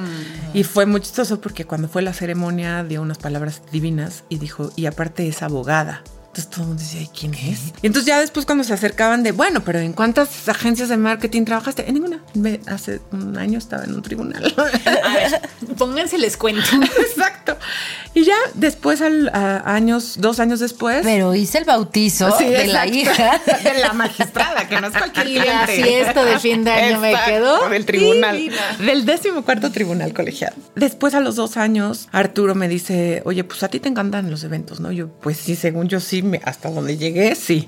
Y fue muy chistoso porque cuando fue la ceremonia dio unas palabras divinas y dijo, y aparte es abogada. Entonces todo el mundo decía, ¿y quién es? Y entonces ya después cuando se acercaban de, bueno, pero ¿en cuántas agencias de marketing trabajaste? En ninguna. Me- hace un año estaba en un tribunal. [laughs] A ver, pónganse les cuento. [laughs] Exacto. Y ya después, al, a- años, dos años después. Pero hice el bautizo Sí, de la hija. [laughs] de la magistrada, que no es cualquier Y la fiesta de fin de año me quedó Del tribunal. divina. Del décimo cuarto tribunal colegial. Después, a los dos años, Arturo me dice, oye, pues a ti te encantan los eventos, ¿no? Yo, pues sí, según yo sí, me- hasta donde llegué, sí.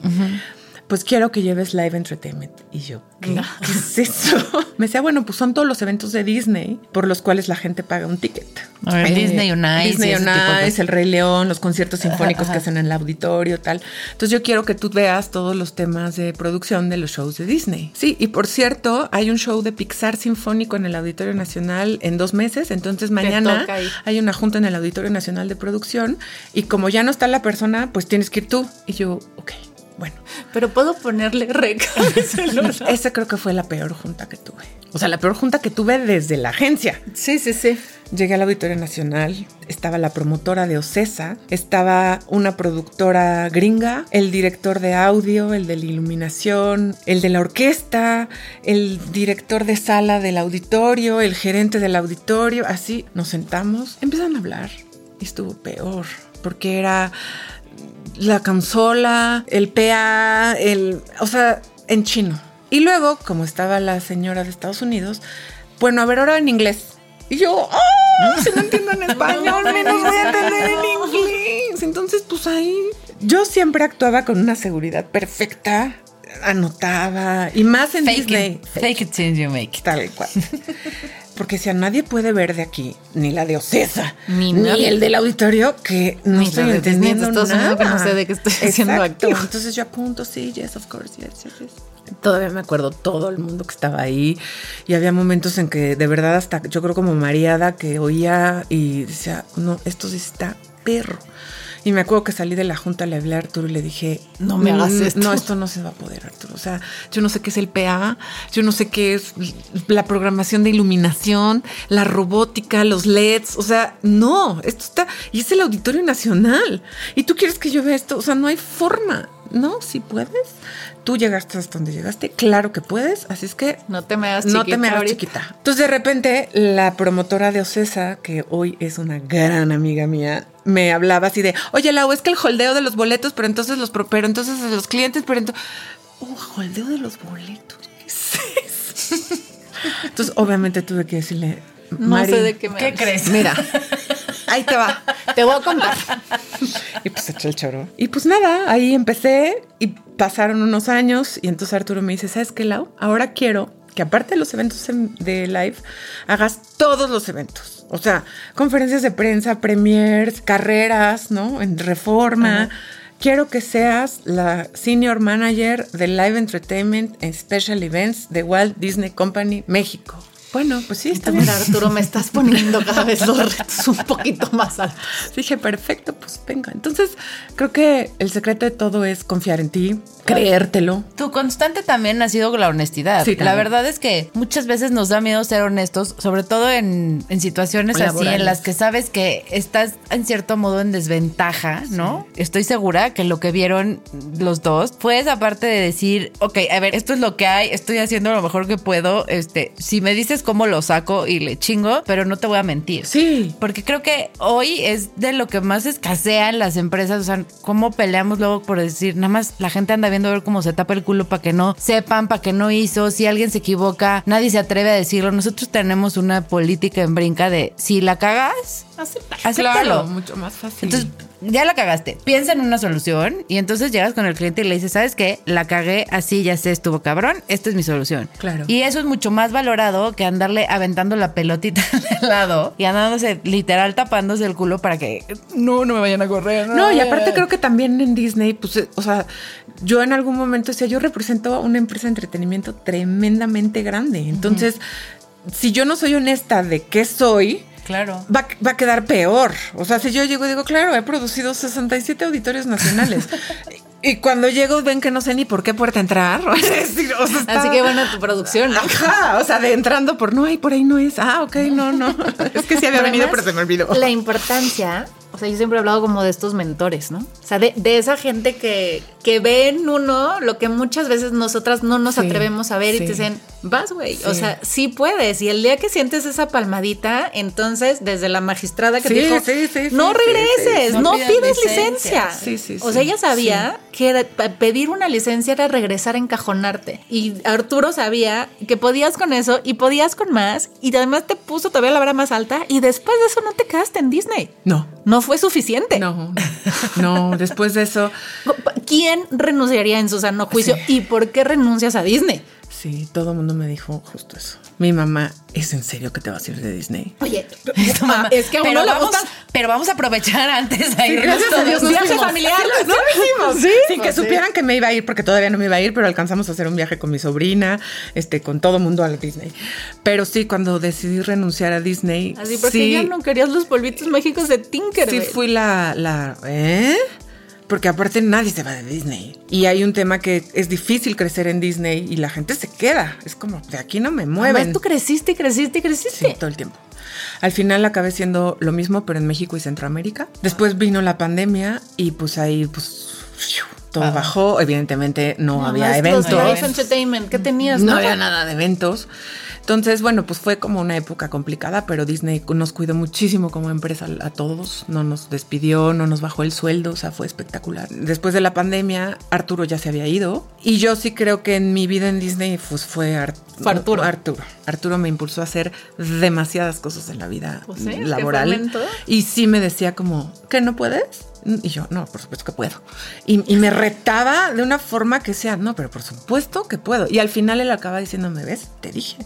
Pues quiero que lleves live entertainment. Y yo, ¿qué, ¿Qué es eso? [laughs] Me decía, bueno, pues son todos los eventos de Disney por los cuales la gente paga un ticket. Eh, A ver, Disney on Ice Disney on de Ice, el Rey León, los conciertos sinfónicos que hacen en el auditorio, tal. Entonces yo quiero que tú veas todos los temas de producción de los shows de Disney. Sí, y por cierto, hay un show de Pixar sinfónico en el Auditorio Nacional en dos meses, entonces mañana hay una junta en el Auditorio Nacional de Producción y como ya no está la persona, pues tienes que ir tú. Y yo, ok, bueno. Pero puedo ponerle rec. [laughs] Esa creo que fue la peor junta que tuve. O sea, la peor junta que tuve desde la agencia. Sí, sí, sí. Llegué al Auditorio Nacional, estaba la promotora de Ocesa, estaba una productora gringa, el director de audio, el de la iluminación, el de la orquesta, el director de sala del auditorio, el gerente del auditorio, así nos sentamos, empezaron a hablar y estuvo peor, porque era la consola, el PA, el, o sea, en chino. Y luego, como estaba la señora de Estados Unidos, bueno, a ver, ahora en inglés. Y yo, ¡ah! Si no entiendo en español, [laughs] menos voy a entender en inglés. Entonces, pues ahí. Yo siempre actuaba con una seguridad perfecta, anotaba, y más en Fake Disney. it, fake it till you make it. Tal cual. Porque si a nadie puede ver de aquí, ni la de Ocesa, Ni ni, el del auditorio, que no Ni estoy entendiendo nada. Que no sé de qué estoy haciendo aquí. Entonces yo apunto, sí, yes, of course, yes, yes, yes. Todavía me acuerdo todo el mundo que estaba ahí y había momentos en que de verdad hasta yo creo como mareada que oía y decía, no, esto sí está perro. Y me acuerdo que salí de la junta, le hablé a Arturo y le dije, No me hagas "Mm, esto". No, esto no se va a poder, Arturo. O sea, yo no sé qué es el PA, yo no sé qué es la programación de iluminación, la robótica, los LEDs. O sea, no, esto está. Y es el Auditorio Nacional. Y tú quieres que yo vea esto. O sea, no hay forma. No, si puedes. Tú llegaste hasta donde llegaste. Claro que puedes. Así es que No te me hagas no chiquita te me hagas chiquita. Entonces de repente la promotora de Ocesa, que hoy es una gran amiga mía, me hablaba así de, oye Lau, es que el holdeo de los boletos, pero entonces los, pero entonces los clientes, pero entonces, oh, holdeo de los boletos. ¿Qué es eso? [laughs] Entonces obviamente tuve que decirle, No "Mari, sé de qué me ¿Qué hablas. crees? Mira, [laughs] ahí te va. Te voy a contar. Y pues eché el choro. Y pues nada, ahí empecé y pasaron unos años y entonces Arturo me dice, ¿sabes qué, Lau? Ahora quiero que aparte de los eventos en- de live, hagas todos los eventos. O sea, conferencias de prensa, premiers, carreras, ¿no? En reforma. Quiero que seas la senior manager de Live Entertainment and Special Events de Walt Disney Company México. Bueno, pues sí, está bien. Arturo, me estás poniendo cada vez los retos un poquito más altos. Dije, perfecto, pues venga. Entonces, creo que el secreto de todo es confiar en ti, creértelo. Tu constante también ha sido la honestidad. Sí, la verdad es que muchas veces nos da miedo ser honestos, sobre todo en, en situaciones así en las que sabes que estás en cierto modo en desventaja, ¿no? Estoy segura que lo que vieron los dos fue esa parte de decir, ok, a ver, esto es lo que hay, estoy haciendo lo mejor que puedo. Este, si me dices cómo lo saco y le chingo, pero no te voy a mentir. Sí. Porque creo que hoy es de lo que más escasea en las empresas. O sea, cómo peleamos luego por decir, nada más la gente anda viendo a ver cómo se tapa el culo para que no sepan, para que no hizo. Si alguien se equivoca, nadie se atreve a decirlo. Nosotros tenemos una política en brinca de si la cagas, acéptalo. Claro, mucho más fácil. Entonces, ya la cagaste. Piensa en una solución y entonces llegas con el cliente y le dices, ¿sabes qué? La cagué así, ya sé, estuvo cabrón. Esta es mi solución. Claro. Y eso es mucho más valorado que andarle aventando la pelotita [laughs] de lado y andándose literal tapándose el culo para que no, no me vayan a correr. No, y aparte creo que también en Disney, pues, eh, o sea, yo en algún momento decía, yo represento una empresa de entretenimiento tremendamente grande. Entonces, si yo no soy honesta de qué soy, Claro. va, va a quedar peor. O sea, si yo llego y digo, claro, he producido 67 auditorios nacionales. [laughs] y cuando llego ven que no sé ni por qué puerta entrar. [laughs] Es decir, o sea, está- Así que bueno, tu producción, ¿no? Ajá, o sea, de entrando por no, ahí por ahí no es. Ah, ok, no, no. [laughs] Es que sí había Pero venido, además, pero se me olvidó. La importancia, o sea, yo siempre he hablado como de estos mentores, ¿no? O sea, de, de esa gente que, que ve en uno lo que muchas veces nosotras no nos Sí, atrevemos a ver y te dicen, vas, güey. O sea, sí puedes. Y el día que sientes esa palmadita, entonces, desde la magistrada que Sí, te dijo, sí, sí, sí, no sí, regreses, sí. no, No pidas pides licencia. licencia. Sí, sí, O sea, ella sabía que pedir una licencia era regresar a encajonarte. Y Arturo sabía que podías con eso y podías con más. Y además te puso todavía la vara más alta. Y después de eso no te quedaste en Disney. No, No fue suficiente. no, no. Después de eso, [laughs] ¿Quién renunciaría en su sano juicio? ¿Y por qué renuncias a Disney? Sí, todo el mundo me dijo justo eso. Mi mamá, ¿es en serio que te vas a ir de Disney? Oye, [laughs] Tu mamá, es que a uno pero le vamos, pero vamos a aprovechar antes a irnos gracias a. Dios nos viaje familiar. Sí, lo- sí hicimos. Sin que Pues sí. supieran que me iba a ir, porque todavía no me iba a ir, pero alcanzamos a hacer un viaje con mi sobrina, este, con todo mundo a la Disney. Pero sí, cuando decidí renunciar a Disney, Así porque sí, ya no querías los polvitos mágicos de sí Tinkerbell. fui la, la, ¿eh? Porque aparte nadie se va de Disney. Y hay un tema que es difícil crecer en Disney y la gente se queda. Es como, de aquí no me mueven. Además, tú creciste y creciste y creciste. Sí, todo el tiempo. Al final acabé siendo lo mismo, pero en México y Centroamérica. Después vino la pandemia y pues ahí pues todo bajó. Evidentemente no, había Además, eventos. Entertainment, ¿qué tenías? No Nada. había nada de eventos. Entonces, bueno, pues fue como una época complicada, pero Disney nos cuidó muchísimo como empresa a todos. No nos despidió, no nos bajó el sueldo, o sea, fue espectacular. Después de la pandemia, Arturo ya se había ido. Y yo sí creo que en mi vida en Disney pues fue Ar- Fue Arturo. Arturo. Arturo me impulsó a hacer demasiadas cosas en la vida Pues sí, laboral. Y sí me decía como, ¿qué no puedes? Y yo, no, por supuesto que puedo. Y, y me retaba de una forma que sea, no, pero por supuesto que puedo. Y al final él acaba diciéndome, ¿ves? Te dije.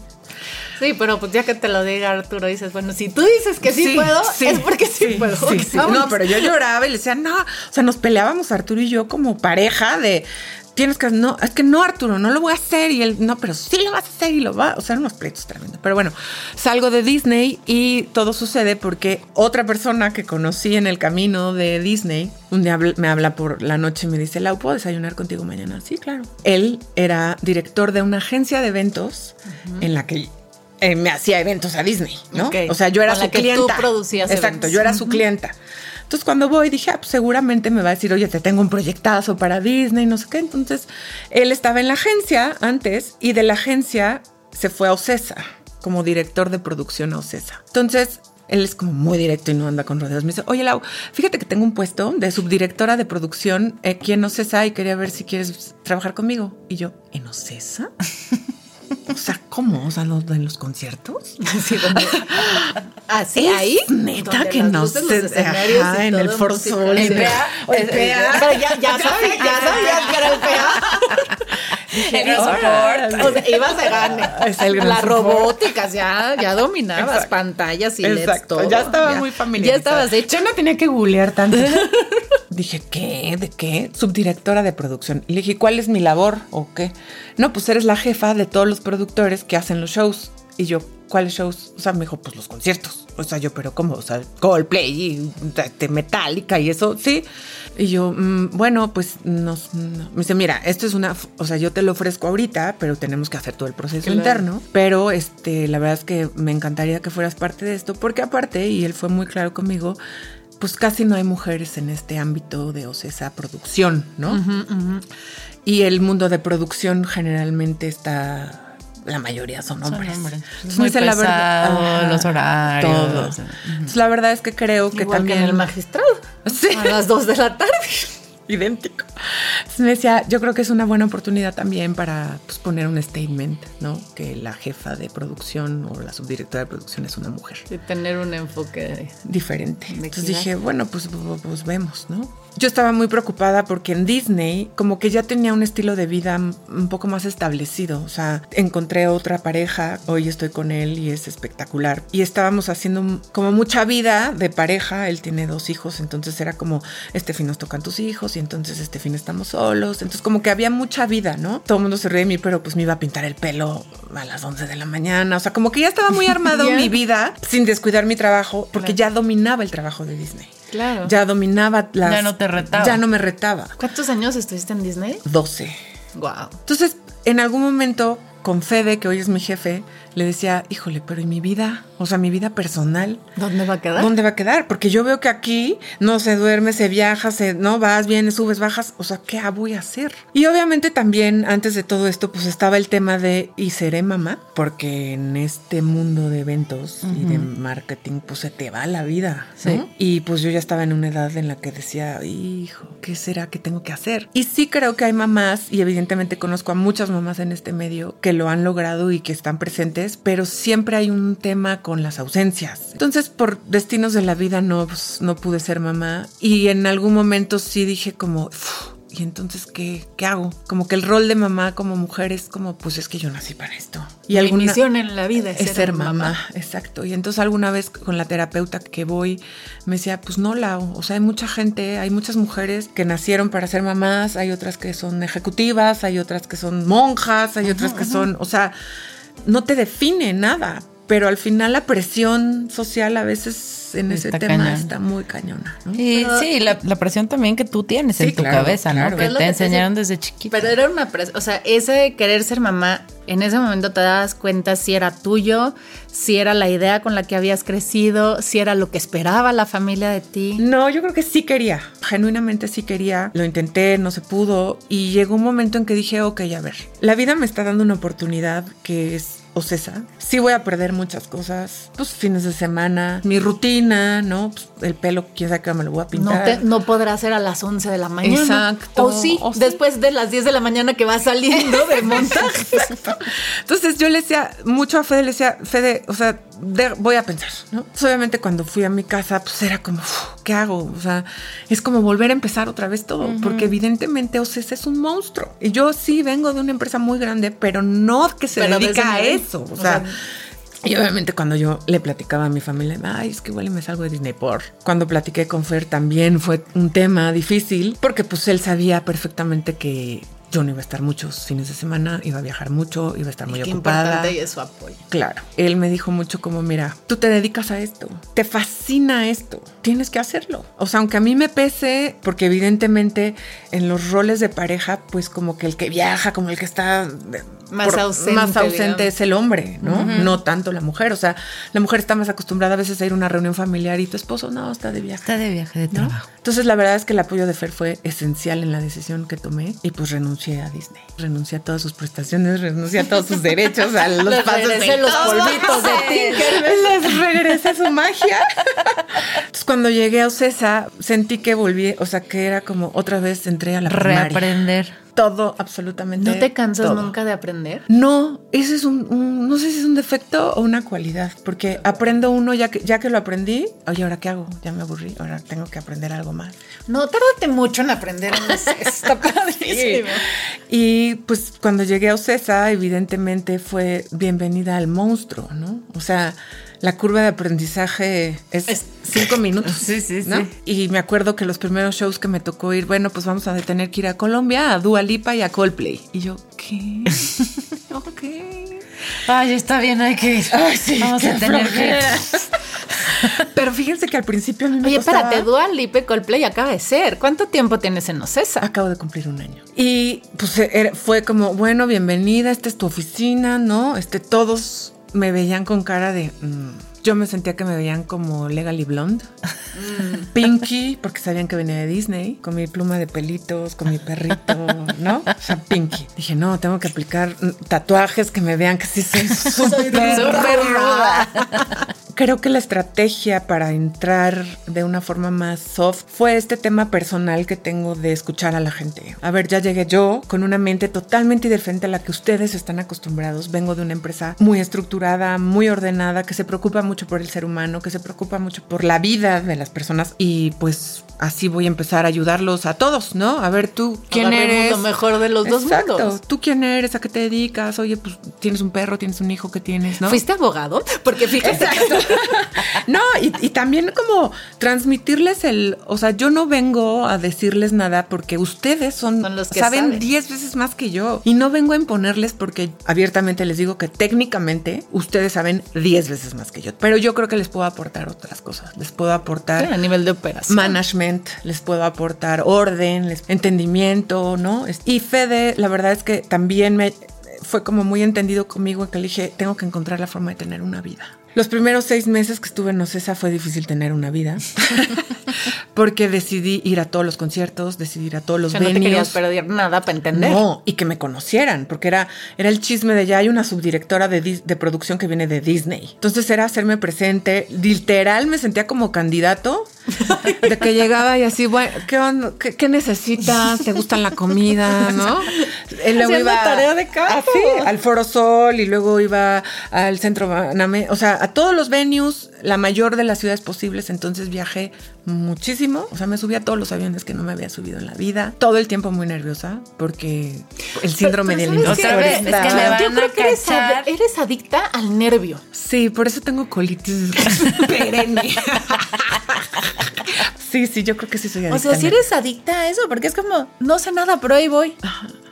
Sí, pero pues ya que te lo diga Arturo, dices, bueno, si tú dices que sí, puedo, sí, es porque sí, puedo. sí, Ok, sí. vámonos. No, pero yo lloraba y le decía, no, o sea, nos peleábamos Arturo y yo como pareja de, tienes que, no, es que no, Arturo, no lo voy a hacer. Y él, no, pero sí lo vas a hacer y lo va, o sea, unos pleitos tremendos. Pero bueno, salgo de Disney y todo sucede porque otra persona que conocí en el camino de Disney, un día me habla por la noche y me dice, Lau, ¿puedo desayunar contigo mañana? Sí, claro. Él era director de una agencia de eventos en la que eh, me hacía eventos a Disney, ¿no? O sea, yo era Con la su que tú producías Exacto, eventos. yo era su clienta. Entonces cuando voy dije, ah, pues seguramente me va a decir, oye, te tengo un proyectazo para Disney, no sé qué. Entonces él estaba en la agencia antes y de la agencia se fue a Ocesa como director de producción a Ocesa. Entonces él es como muy directo y no anda con rodeos. Me dice, oye Lau, fíjate que tengo un puesto de subdirectora de producción aquí en Ocesa y quería ver si quieres trabajar conmigo. Y yo, ¿en Ocesa? O sea, ¿cómo? O sea, ¿los- ¿en los conciertos? [laughs] Sí, donde- [laughs] Así, Es ahí. neta que no sé, ajá, en el For música. Soul. El PA, el [laughs] ya, ya, sabía- ya sabías que era el PA. El. O sea, ibas de el gran La robótica, ya, ya dominabas pantallas y LEDs, todo. ya estaba muy familiar. Ya estabas hecho. Yo no tenía que googlear tanto. Dije, ¿qué? ¿De qué? Subdirectora de producción. Y le dije, ¿cuál es mi labor o qué? No, pues eres la jefa de todos los productores que hacen los shows. Y yo, ¿cuáles shows? O sea, me dijo, pues los conciertos. O sea, yo, pero ¿cómo? O sea, Coldplay y Metallica y eso, sí. Y yo, mm, bueno, pues nos, no. me dice, mira, esto es una, o sea, yo te lo ofrezco ahorita, pero tenemos que hacer todo el proceso Claro. interno. Pero este, la verdad es que me encantaría que fueras parte de esto, porque aparte, y él fue muy claro conmigo, pues casi no hay mujeres en este ámbito de OCESA producción, ¿no? Y el mundo de producción generalmente está. La mayoría son Son hombres. hombres. Entonces, Muy dice, la pesado, verdad, los horarios. Todo. Entonces, la verdad es que creo que Igual también. que en el magistrado. Sí. A las 2 de la tarde. [laughs] idéntico. Entonces me decía, yo creo que es una buena oportunidad también para pues, poner un statement, ¿no? Que la jefa de producción o la subdirectora de producción es una mujer Y tener un enfoque. diferente. Entonces dije, bueno, pues, pues, pues vemos, ¿no? Yo estaba muy preocupada porque en Disney como que ya tenía un estilo de vida un poco más establecido. O sea, encontré otra pareja, hoy estoy con él y es espectacular. Y estábamos haciendo como mucha vida de pareja. Él tiene dos hijos, entonces era como, este fin nos tocan tus hijos y entonces este fin estamos solos. Entonces como que había mucha vida, ¿no? Todo el mundo se ríe de mí, pero pues me iba a pintar el pelo a las 11 de la mañana. O sea, como que ya estaba muy armado [laughs] mi vida sin descuidar mi trabajo porque ya dominaba el trabajo de Disney. Claro. Ya dominaba las... Ya no te retaba. Ya no me retaba. ¿Cuántos años estuviste en Disney? 12. Wow. Entonces, en algún momento, con Fede, que hoy es mi jefe, le decía, híjole, pero ¿y mi vida? O sea, mi vida personal, ¿Dónde va a quedar? ¿dónde va a quedar? Porque yo veo que aquí no se duerme, se viaja, se, no vas, vienes, subes, bajas. O sea, ¿qué voy a hacer? Y obviamente también, antes de todo esto, pues estaba el tema de, ¿y seré mamá? Porque en este mundo de eventos y de marketing, pues se te va la vida. ¿no? Sí. Y pues yo ya estaba en una edad en la que decía, hijo, ¿qué será que tengo que hacer? Y sí creo que hay mamás, y evidentemente conozco a muchas mamás en este medio que lo han logrado y que están presentes, pero siempre hay un tema con las ausencias. Entonces, por destinos de la vida no, pues, no pude ser mamá. Y en algún momento sí dije como, "Uf, ¿y entonces qué, qué hago? Como que el rol de mamá como mujer es como, pues es que yo nací para esto. Y alguna- Mi misión en la vida es, es ser mamá. exacto. Y entonces alguna vez con la terapeuta que voy me decía, pues no, Lau, o sea, hay mucha gente, hay muchas mujeres que nacieron para ser mamás, hay otras que son ejecutivas, hay otras que son monjas, hay otras que son, o sea, no te define nada, pero al final la presión social a veces en ese tema cañón. está muy cañona. ¿no? Y Pero- sí, la, la presión también que tú tienes Sí, en tu claro, cabeza, claro. ¿no? Que te que te enseñaron desde chiquita. Pero era una presión, o sea, ese de querer ser mamá, en ese momento te dabas cuenta si era tuyo, si era la idea con la que habías crecido, si era lo que esperaba la familia de ti. No, yo creo que sí quería, genuinamente sí quería. Lo intenté, no se pudo y llegó un momento en que dije, ok, a ver, la vida me está dando una oportunidad que es Ocesa. Sí voy a perder muchas cosas, pues fines de semana, mi rutina, ¿no? Pues, el pelo, quién sabe qué me lo voy a No, pintar. te, no podrá ser a las 11 de la mañana. Exacto. O sí, O sí. después de las 10 de la mañana que vas saliendo de [laughs] montaje. Entonces yo le decía mucho a Fede, le decía, Fede, o sea, de- voy a pensar, ¿no? Entonces, obviamente cuando fui a mi casa, pues era como, "Uf, ¿qué hago? O sea, es como volver a empezar otra vez todo, porque evidentemente Ocesa es un monstruo. Y yo sí vengo de una empresa muy grande, pero no que se Pero dedica a nivel. Eso. O O sea, sea, y obviamente cuando yo le platicaba a mi familia, ay, es que igual y me salgo de Disney por. Cuando platiqué con Fer también fue un tema difícil, porque pues él sabía perfectamente que yo no iba a estar muchos fines de semana, iba a viajar mucho, iba a estar muy Qué ocupada. importante y es su apoyo. Claro, él me dijo mucho como, mira, tú te dedicas a esto, te fascina esto, tienes que hacerlo. O sea, aunque a mí me pese, porque evidentemente en los roles de pareja, pues como que el que viaja, como el que está Más ausente, más ausente digamos. es el hombre, ¿no? No tanto la mujer. O sea, la mujer está más acostumbrada a veces a ir a una reunión familiar y tu esposo no está de viaje. Está de viaje de ¿no? trabajo. Entonces la verdad es que el apoyo de Fer fue esencial en la decisión que tomé y pues renuncié a Disney. Renuncié a todas sus prestaciones, renuncié a todos sus derechos, a [laughs] los Les pasos regresé de los todo. polvitos de Tinkerbell. [laughs] Les regresé su magia. Entonces cuando llegué a Ocesa sentí que volví, o sea que era como otra vez entré a la primaria. Todo, absolutamente. ¿No te cansas todo. nunca de aprender? No, ese es un, un- no sé si es un defecto o una cualidad, porque aprendo uno ya que, ya que lo aprendí, oye, ¿ahora qué hago? Ya me aburrí, ahora tengo que aprender algo más. No, tárdate mucho en aprender. No sé, [laughs] está padrísimo. Y pues cuando llegué a Ocesa, evidentemente fue bienvenida al monstruo, ¿no? O sea, la curva de aprendizaje es, cinco [laughs] minutos. Sí, sí, ¿no? sí. Y me acuerdo que los primeros shows que me tocó ir, bueno, pues vamos a tener que ir a Colombia, a Dua Lipa y a Coldplay. Y yo, ¿qué? [laughs] ok. Ay, está bien, hay que ir. Ay, sí, Vamos a tener flojera. que [laughs] Pero fíjense que al principio a mí me Oye, costaba- espérate, Dual Lipe Coldplay acaba de ser. ¿Cuánto tiempo tienes en Ocesa? Acabo de cumplir un año. Y pues fue como, bueno, bienvenida, esta es tu oficina, ¿no? Este, todos me veían con cara de... mm, yo me sentía que me veían como Legally Blonde. Pinky, porque sabían que venía de Disney, con mi pluma de pelitos, con mi perrito, ¿no? O sea, Pinky. Dije, no, tengo que aplicar mm, tatuajes que me vean que sí soy [laughs] súper ruda. [laughs] Creo que la estrategia para entrar de una forma más soft fue este tema personal que tengo de escuchar a la gente. A ver, ya llegué yo con una mente totalmente diferente a la que ustedes están acostumbrados. Vengo de una empresa muy estructurada, muy ordenada, que se preocupa mucho por el ser humano, que se preocupa mucho por la vida de las personas y pues así voy a empezar a ayudarlos a todos, ¿no? A ver, tú, ¿quién eres? lo mejor de los dos mundos. ¿Tú quién eres? ¿A qué te dedicas? Oye, pues tienes un perro, tienes un hijo, ¿qué tienes? ¿no? ¿Fuiste abogado? Porque fíjate [laughs] No, y, y también como transmitirles el, o sea, yo no vengo a decirles nada porque ustedes son, Son los que saben saben. 10 veces más que yo y no vengo a imponerles porque abiertamente les digo que técnicamente ustedes saben 10 veces más que yo, pero yo creo que les puedo aportar otras cosas, les puedo aportar a nivel de operación. management, les puedo aportar orden, les- entendimiento, ¿no? Y Fede, la verdad es que también me fue como muy entendido conmigo que le dije, tengo que encontrar la forma de tener una vida. Los primeros seis meses que estuve en Ocesa fue difícil tener una vida [laughs] porque decidí ir a todos los conciertos, decidí ir a todos los O sea, no te querías venues. perder nada para entender. No, y que me conocieran, porque era, era el chisme de ya hay una subdirectora de, de producción que viene de Disney. Entonces era hacerme presente. Literal me sentía como candidato, de que llegaba y así, bueno, ¿qué, onda? ¿Qué, qué necesitas? ¿Te gustan la comida? ¿No? Y luego Haciendo tarea de campo. así, al Foro Sol y luego iba al Centro Baname, o sea, a todos los venues, la mayor de las ciudades posibles. Entonces viajé muchísimo, o sea, me subí a todos los aviones que no me había subido en la vida. Todo el tiempo muy nerviosa porque el síndrome del impostor es que estaba- me van Yo a creo que eres, cachar. ad- eres adicta al nervio. Sí, por eso tengo colitis [laughs] perenne. sí, sí, yo creo que sí soy adicta. O sea, si nervio. eres adicta a eso, porque es como, no sé nada, pero ahí voy.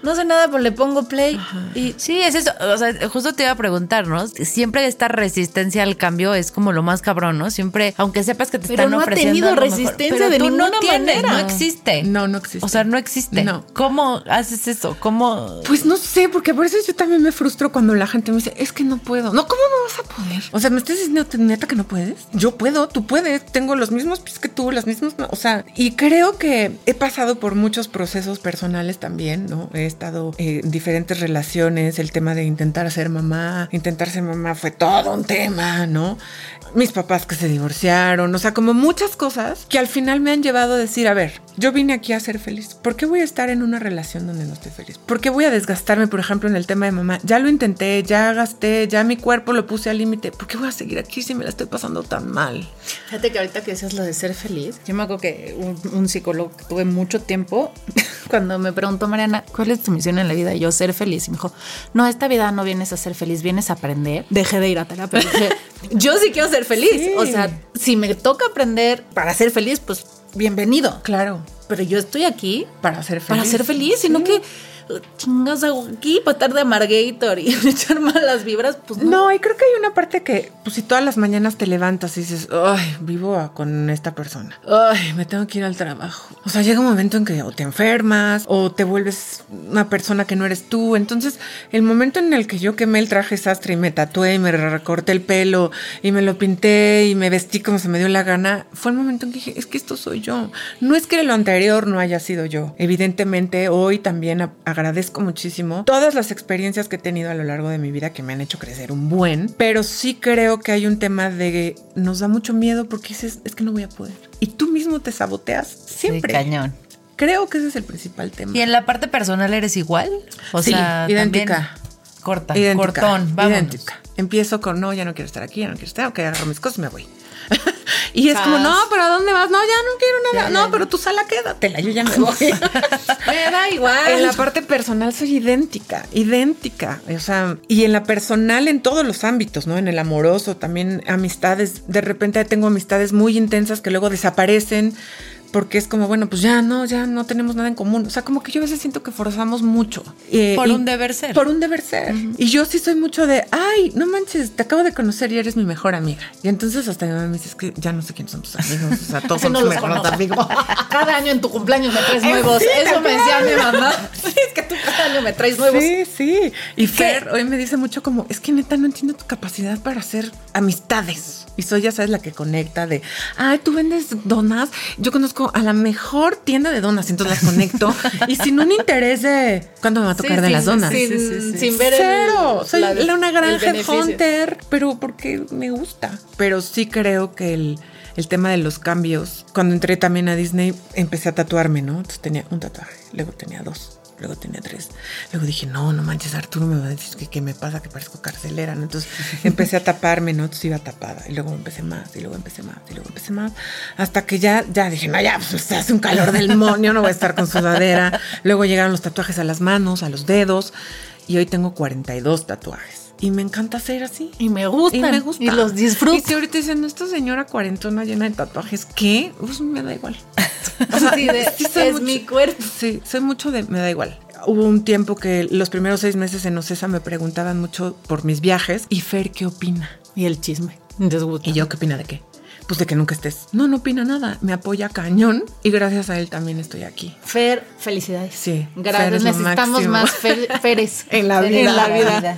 No sé nada, pero le pongo play. Y Sí, es eso. O sea, justo te iba a preguntar, ¿no? Siempre esta resistencia al cambio es como lo más cabrón, ¿no? Siempre, aunque sepas que te Pero están no ha ofreciendo. tenido algo mejor, resistencia pero de tú no ninguna tienes, manera. No existe. No, no existe. O sea, no existe. No. ¿Cómo haces eso? ¿Cómo? Pues no sé, porque por eso yo también me frustro cuando la gente me dice, es que no puedo. No, ¿cómo no vas a poder? O sea, ¿me estás diciendo neta que no puedes? Yo puedo, tú puedes. Tengo los mismos pies que tú, las mismas... O sea, y creo que he pasado por muchos procesos personales también, ¿no? He estado eh, en diferentes relaciones, el tema de intentar ser mamá. Intentar ser mamá fue todo un tema, ¿no? Mis papás que se divorciaron, o sea, como muchas cosas que al final me han llevado a decir, a ver, yo vine aquí a ser feliz. ¿Por qué voy a estar en una relación donde no estoy feliz? ¿Por qué voy a desgastarme, por ejemplo, en el tema de mamá? Ya lo intenté, ya gasté, ya mi cuerpo lo puse al límite. ¿Por qué voy a seguir aquí si me la estoy pasando tan mal? Fíjate que ahorita que decías lo de ser feliz, yo me acuerdo que un, un psicólogo que tuve mucho tiempo, [laughs] cuando me preguntó Mariana, ¿cuál es tu misión en la vida? Y yo, ser feliz. Y me dijo, no, esta vida no vienes a ser feliz, vienes a aprender. Dejé de ir a terapia. [laughs] Yo sí quiero ser feliz. Sí. O sea, si me toca aprender para ser feliz, pues bienvenido. Claro, Pero yo estoy aquí para ser feliz. para ser feliz, sino Sí. que chingas hago aquí para estar de amargator y [laughs] echar malas vibras, pues no. No, y creo que hay una parte que, pues si todas las mañanas te levantas y dices, ay, vivo con esta persona, ay, me tengo que ir al trabajo. O sea, llega un momento en que o te enfermas o te vuelves una persona que no eres tú. Entonces, el momento en el que yo quemé el traje sastre y me tatué y me recorté el pelo y me lo pinté y me vestí como se me dio la gana, fue el momento en que dije, es que esto soy yo. No es que lo anterior no haya sido yo. Evidentemente, hoy también agradezco muchísimo todas las experiencias que he tenido a lo largo de mi vida que me han hecho crecer un buen, pero sí creo que hay un tema de nos da mucho miedo porque dices, es que no voy a poder. Y tú mismo te saboteas siempre. Sí, cañón. Creo que ese es el principal tema. ¿Y en la parte personal eres igual? O Sí, sea, idéntica. también corta, Idéntica, cortón, vamos. idéntica. Empiezo con, no, ya no quiero estar aquí, ya no quiero estar, ok, agarro mis cosas y me voy. [laughs] Y es como, no, pero ¿a dónde vas? No, ya no quiero nada. no, pero tu sala quédatela, yo ya me voy. [laughs] Me da igual. En la parte personal soy idéntica, idéntica. O sea, y en la personal en todos los ámbitos, ¿no? En el amoroso, también amistades. De repente tengo amistades muy intensas que luego desaparecen porque es como, bueno, pues ya no, ya no tenemos nada en común. O sea, como que yo a veces siento que forzamos mucho. Eh, Por un deber ser. Por un deber ser. Y yo sí soy mucho de, ay, no manches, te acabo de conocer y eres mi mejor amiga. Y entonces hasta mi mamá me dice, es que ya no sé quiénes son tus amigos. O sea, todos [laughs] son no tus mejores amigos. [laughs] Cada año en tu cumpleaños me traes [laughs] nuevos. sí, Eso me decía mi mamá. Sí, es que tú cada año me traes nuevos. Sí, sí. Y Fer hoy me dice mucho como, es que neta no entiendo tu capacidad para hacer amistades. Y soy, ya sabes, la que conecta de, ay, tú vendes donas. Yo conozco a la mejor tienda de donas, entonces las conecto. [laughs] y sin un interés de, ¿cuándo me va a tocar Sí, de sin- las donas? Sin, Sí, sin ver el- Cero. Soy la- la- una gran el headhunter, pero porque me gusta. Pero sí creo que el, el tema de los cambios, cuando entré también a Disney, empecé a tatuarme, ¿no? Entonces tenía un tatuaje, luego tenía dos. Luego tenía tres. Luego dije, no, no manches, Arturo me va a decir que qué me pasa, que parezco carcelera. ¿no? Entonces [laughs] empecé a taparme, ¿no? Entonces iba tapada. Y luego empecé más, y luego empecé más, y luego empecé más. Hasta que ya, ya dije, no, ya, pues se hace un calor del monio, no voy a estar con sudadera. Luego llegaron los tatuajes a las manos, a los dedos. Y hoy tengo 42 tatuajes. Y me encanta ser así. Y me gustan. Y me gusta. Y los disfruto. Y si ahorita dicen, esta señora cuarentona llena de tatuajes, ¿qué? Pues me da igual. [laughs] Sí, de, soy es mi cuerpo. Sí, soy mucho de, me da igual. Hubo un tiempo que los primeros seis meses en Ocesa me preguntaban mucho por mis viajes. Y Fer, ¿qué opina? Y el chisme. Desgusta. Y yo, ¿qué opina de qué? Pues de que nunca estés. No, no opina nada. Me apoya cañón. Y gracias a él también estoy aquí. Fer, felicidades. Sí, Gracias. Necesitamos más Fer- [laughs] Feres En la En vida. la vida.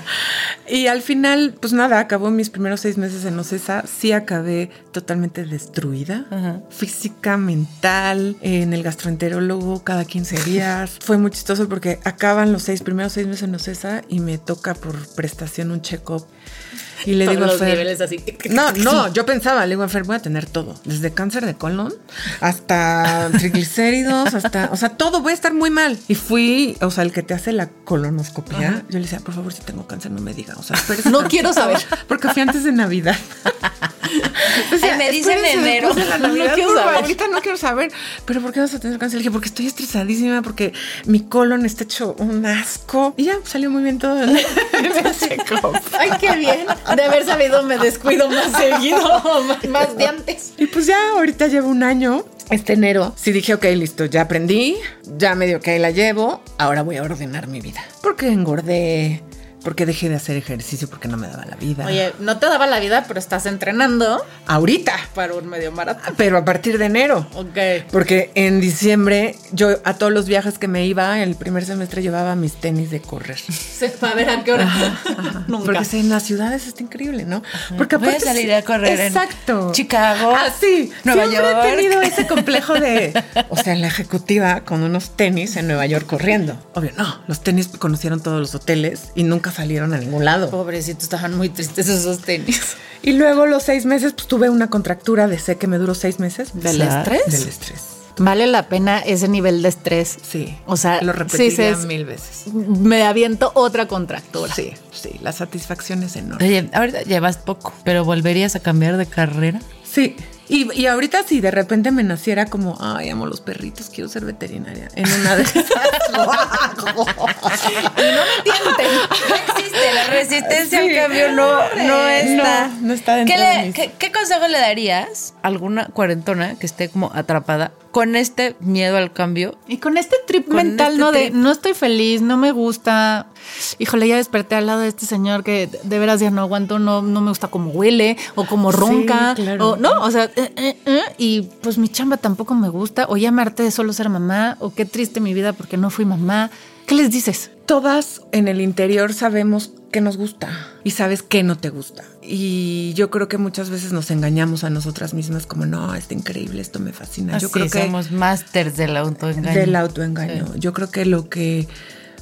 Y al final, pues nada, acabó mis primeros seis meses en Ocesa. Sí acabé totalmente destruida. Ajá. Física, mental, en el gastroenterólogo cada 15 días. [laughs] Fue muy chistoso porque acaban los seis primeros seis meses en Ocesa y me toca por prestación un check-up. Y le Todos digo a los Fer, niveles así. no, [laughs] no, yo pensaba, le digo a Fer, voy a tener todo, desde cáncer de colon hasta [laughs] triglicéridos, hasta, o sea, todo, voy a estar muy mal. Y fui, o sea, el que te hace la colonoscopia, yo le decía, por favor, si tengo cáncer, no me diga, o sea, espérese No tantito", quiero saber. [laughs] Porque fui antes de Navidad. Ay, me dicen "Espérese enero". después de la No quiero saber. Ahorita no quiero saber, pero ¿por qué vas a tener cáncer? Le dije, porque estoy estresadísima, porque mi colon está hecho un asco. Y ya, salió muy bien todo. check-up. Ay, qué bien. De haber sabido me descuido más seguido, [laughs] más- de antes. Y pues ya ahorita llevo un año, este enero. Sí dije, ok, listo, ya aprendí, ya medio que ahí la llevo, ahora voy a ordenar mi vida. Porque engordé, porque dejé de hacer ejercicio porque no me daba la vida. Oye, no te daba la vida, pero estás entrenando ahorita, para un medio maratón. pero a partir de enero. Ok. Porque en diciembre yo a todos los viajes que me iba, el primer semestre llevaba mis tenis de correr. Se va a ver a qué hora. [laughs] Nunca. Porque en las ciudades está increíble, ¿no? Porque Voy a aparte salir a correr en Exacto. Chicago, Ah, sí. Nueva Siempre York. he tenido [laughs] ese complejo de, o sea, en la ejecutiva con unos tenis en Nueva York corriendo. Obvio, no. Los tenis conocieron todos los hoteles y nunca salieron a ningún lado. Pobrecito, estaban muy tristes esos tenis. Y luego los seis meses, pues tuve una contractura de sé que me duró seis meses. ¿Del estrés? Del estrés. Vale la pena ese nivel de estrés. Sí. O sea, lo repetiría sí, mil veces. Me aviento otra contractura. Sí, sí. La satisfacción es enorme. Oye, ahorita llevas poco, pero volverías a cambiar de carrera. Sí. Y, y ahorita si de repente me naciera como, ay, amo los perritos, quiero ser veterinaria. En una de esas [laughs] lo hago. No existe, la resistencia Sí. al cambio no, no está. No, no está dentro ¿Qué, le- de mis- qué- qué consejo le darías a alguna cuarentona que esté como atrapada con este miedo al cambio? Y con este trip Con mental, este ¿no? De no estoy feliz, no me gusta. Híjole, ya desperté al lado de este señor que de veras ya no aguanto, no, no me gusta cómo huele o cómo ronca. claro. O, no, o sea, eh, eh, eh, y pues mi chamba tampoco me gusta. O ya me harté de solo ser mamá, o qué triste mi vida porque no fui mamá. ¿Qué les dices? Todas en el interior sabemos qué nos gusta y sabes qué no te gusta. Y yo creo que muchas veces nos engañamos a nosotras mismas como, no, está increíble, esto me fascina. yo creo que somos másters del autoengaño. del autoengaño. Yo creo que lo que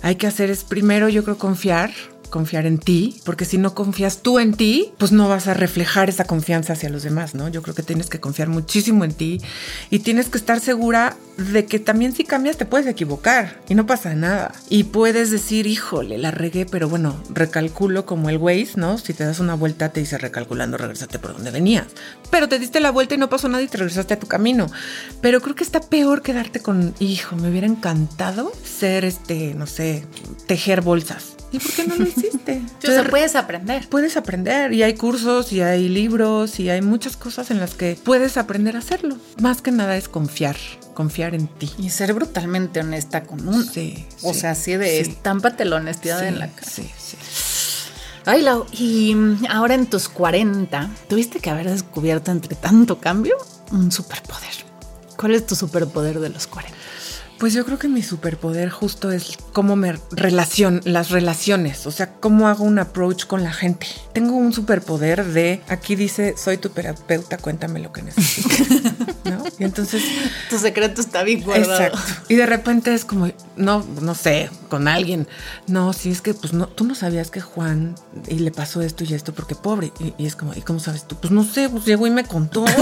hay que hacer es primero, yo creo, confiar confiar en ti, porque si no confías tú en ti, pues no vas a reflejar esa confianza hacia los demás, ¿no? Yo creo que tienes que confiar muchísimo en ti y tienes que estar segura de que también si cambias te puedes equivocar y no pasa nada. Y puedes decir, híjole, la regué, pero bueno, recalculo como el Waze, ¿no? Si te das una vuelta te dice recalculando, regresate por donde venías. Pero te diste la vuelta y no pasó nada y te regresaste a tu camino. Pero creo que está peor quedarte con, hijo, me hubiera encantado ser este, no sé, tejer bolsas. ¿Y por qué no lo hiciste? [laughs] O sea, puedes aprender. Puedes aprender y hay cursos y hay libros y hay muchas cosas en las que puedes aprender a hacerlo. Más que nada es confiar, confiar en ti. Y ser brutalmente honesta con uno. Sí, O sí, sea, así de sí. estámpate la honestidad Sí, en la cara. Sí, sí. Ay, Lau, y mm, ahora en tus 40, tuviste que haber descubierto entre tanto cambio un superpoder. ¿Cuál es tu superpoder de los 40? Pues yo creo que mi superpoder justo es cómo me relacion, las relaciones, o sea, cómo hago un approach con la gente. Tengo un superpoder de, aquí dice, soy tu terapeuta, cuéntame lo que necesites, [laughs] ¿no? Y entonces, Tu secreto está bien guardado. exacto. Y de repente es como, no, no sé, con alguien. No, sí, es que, pues, no, tú no sabías que Juan y le pasó esto y esto porque pobre. Y, y es como, ¿y cómo sabes tú? Pues no sé, pues llegó y me contó. [laughs]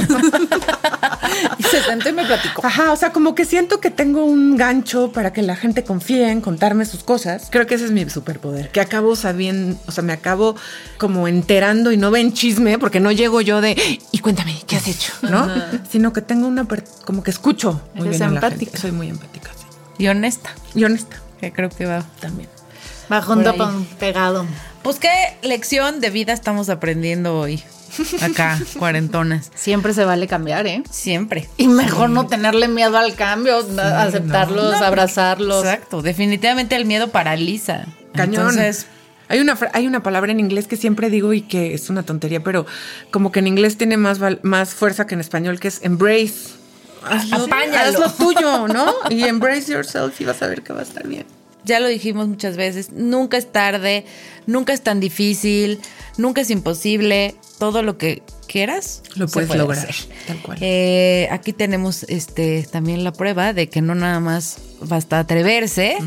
Y se sentó y me platicó. Ajá, o sea, como que siento que tengo un gancho para que la gente confíe en contarme sus cosas. Creo que ese es mi superpoder, que acabo sabiendo, o sea, me acabo como enterando y no ven chisme, porque no llego yo de, y cuéntame, ¿qué has hecho? [laughs] ¿No? Sino que tengo una, como que escucho muy Eres bien a la empática. gente. Soy muy empática, sí. Y honesta, Y honesta que creo que va. también. Por ahí. pan pegado. Pues qué lección de vida estamos aprendiendo hoy. Acá, [laughs] cuarentonas. Siempre se vale cambiar, ¿eh? Siempre. Y mejor no tenerle miedo al cambio, aceptarlos, No, abrazarlos. Exacto. Definitivamente el miedo paraliza. Cañón. Entonces, hay una, hay una palabra en inglés que siempre digo y que es una tontería, pero como que en inglés tiene más, más fuerza que en español, que es embrace. Hazlo, Apáñalo. haz lo tuyo, ¿no? [laughs] Y embrace yourself y vas a ver que va a estar bien. Ya lo dijimos muchas veces, nunca es tarde, nunca es tan difícil, nunca es imposible. Todo lo que quieras Lo puedes puede lograr, hacer. tal cual. Eh, aquí tenemos este también la prueba de que no nada más basta atreverse,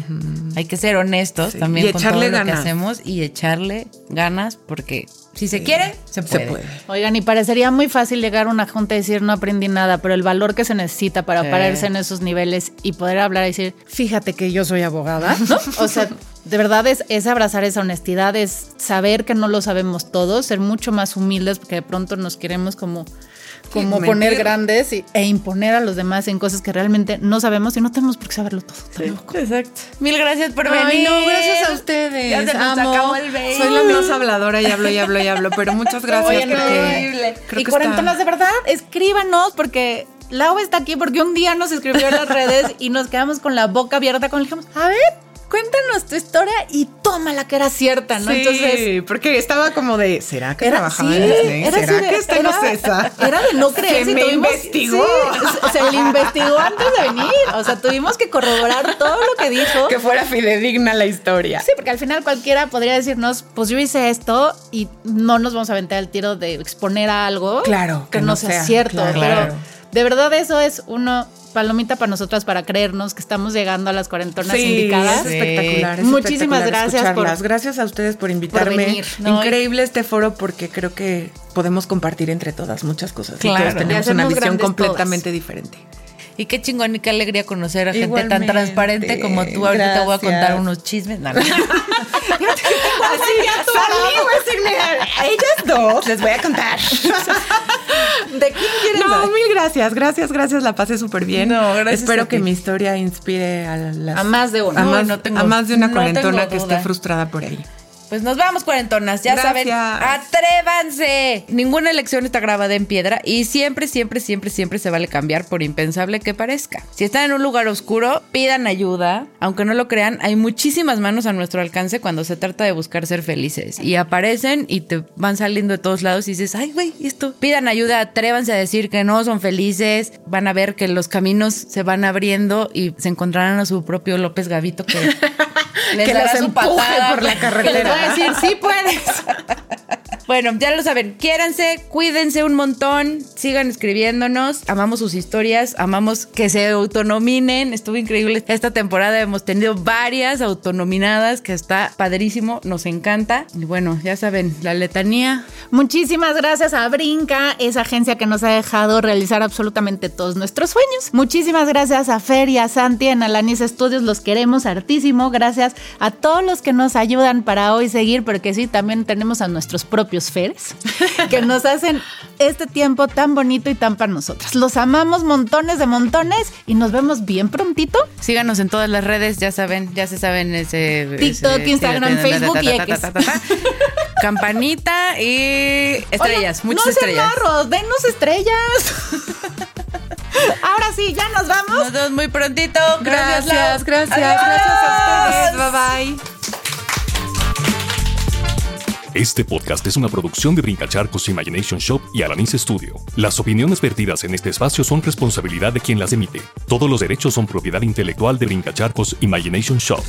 hay que ser honestos Sí. también Y con echarle todo lo que hacemos y echarle ganas porque si se quiere, se puede. Se puede. Oigan, y parecería muy fácil llegar a una junta y decir no aprendí nada, pero el valor que se necesita para Sí. pararse en esos niveles y poder hablar y decir, fíjate que yo soy abogada, ¿no? O sea, de verdad es, es abrazar esa honestidad, es saber que no lo sabemos todos, ser mucho más humildes porque de pronto nos queremos como, como mentir. poner grandes y- e imponer a los demás en cosas que realmente no sabemos y no tenemos por qué saberlo todo. tampoco. Exacto. Mil gracias por Ay, venir. no, gracias a ustedes. Ya se nos Amo. acabó el baby. Soy la más habladora y hablo y hablo y hablo, pero muchas gracias. Oye, no, porque horrible. creo y que cuarentonas, está- de verdad, escríbanos porque Lau está aquí porque un día nos escribió en las redes y nos quedamos con la boca abierta con el dijimos, a ver, cuéntanos tu historia y tómala que era cierta, ¿no? Sí, Entonces, porque estaba como de, ¿será que era, trabajaba sí, en Disney? era ¿Será así de- que esta no era-? Era de no [laughs] creer. Se si me tuvimos- investigó. sí, se le investigó antes de venir. O sea, tuvimos que corroborar todo lo que dijo. Que fuera fidedigna la historia. Sí, porque al final cualquiera podría decirnos, pues yo hice esto y no nos vamos a aventar el tiro de exponer a algo Claro, que, que no no sea, sea, cierto. claro. Pero Claro. de verdad eso es uno palomita para nosotras para creernos que estamos llegando a las cuarentonas Sí, indicadas. es espectacular. es Muchísimas espectacular gracias por- gracias a ustedes por invitarme. venir, ¿no? Increíble este foro porque creo que podemos compartir entre todas muchas cosas. y Claro. Y tenemos hacernos una visión completamente diferente. Y qué chingón y qué alegría conocer a gente tan transparente como tú. Ahorita te voy a contar unos chismes. No, no. [laughs] Así, salí, voy a ellas dos les voy a contar. [laughs] ¿De quién quieres No, saber? mil gracias, gracias, gracias, la pasé súper bien. No, gracias Espero a que ti. mi historia inspire a, las- A más de uno. a más, no tengo- a más de una cuarentona que esté frustrada por ahí. Pues nos vamos, cuarentonas. Ya saben, atrévanse. Ninguna elección está grabada en piedra y siempre, siempre, siempre, siempre se vale cambiar por impensable que parezca. Si están en un lugar oscuro, pidan ayuda. Aunque no lo crean, hay muchísimas manos a nuestro alcance cuando se trata de buscar ser felices. Y aparecen y te van saliendo de todos lados y dices, ay, güey, ¿y esto. Pidan ayuda, atrévanse a decir que no son felices. Van a ver que los caminos se van abriendo y se encontrarán a su propio López Gavito que [laughs] [laughs] les Que su empuje por la que les carretera. va a decir, sí puedes. [laughs] Bueno, ya lo saben, quiéranse, cuídense un montón, sigan escribiéndonos, amamos sus historias, amamos que se autonominen, estuvo increíble esta temporada, hemos tenido varias autonominadas, que está padrísimo, nos encanta. Y bueno, ya saben, la letanía. Muchísimas gracias a Brinca, esa agencia que nos ha dejado realizar absolutamente todos nuestros sueños. Muchísimas gracias a Fer y a Santi en Alanis Studios, los queremos hartísimo. Gracias a todos los que nos ayudan para hoy seguir, porque sí, también tenemos a nuestros propios Feres [laughs] que nos hacen este tiempo tan bonito y tan para nosotros. Los amamos montones de montones y nos vemos bien prontito. Síganos en todas las redes, ya saben, ya se saben ese TikTok, ese- Instagram, Facebook y X. [laughs] Campanita y estrellas, Oigan, muchas no estrellas. marros, denos estrellas. [laughs] Ahora sí, ya nos vamos. Nos vemos muy prontito. Gracias, Gracias, gracias, gracias a ustedes. Bye bye. Este podcast es una producción de Brincacharcos Imagination Shop y Alanis Studio. Las opiniones vertidas en este espacio son responsabilidad de quien las emite. Todos los derechos son propiedad intelectual de Brincacharcos Imagination Shop.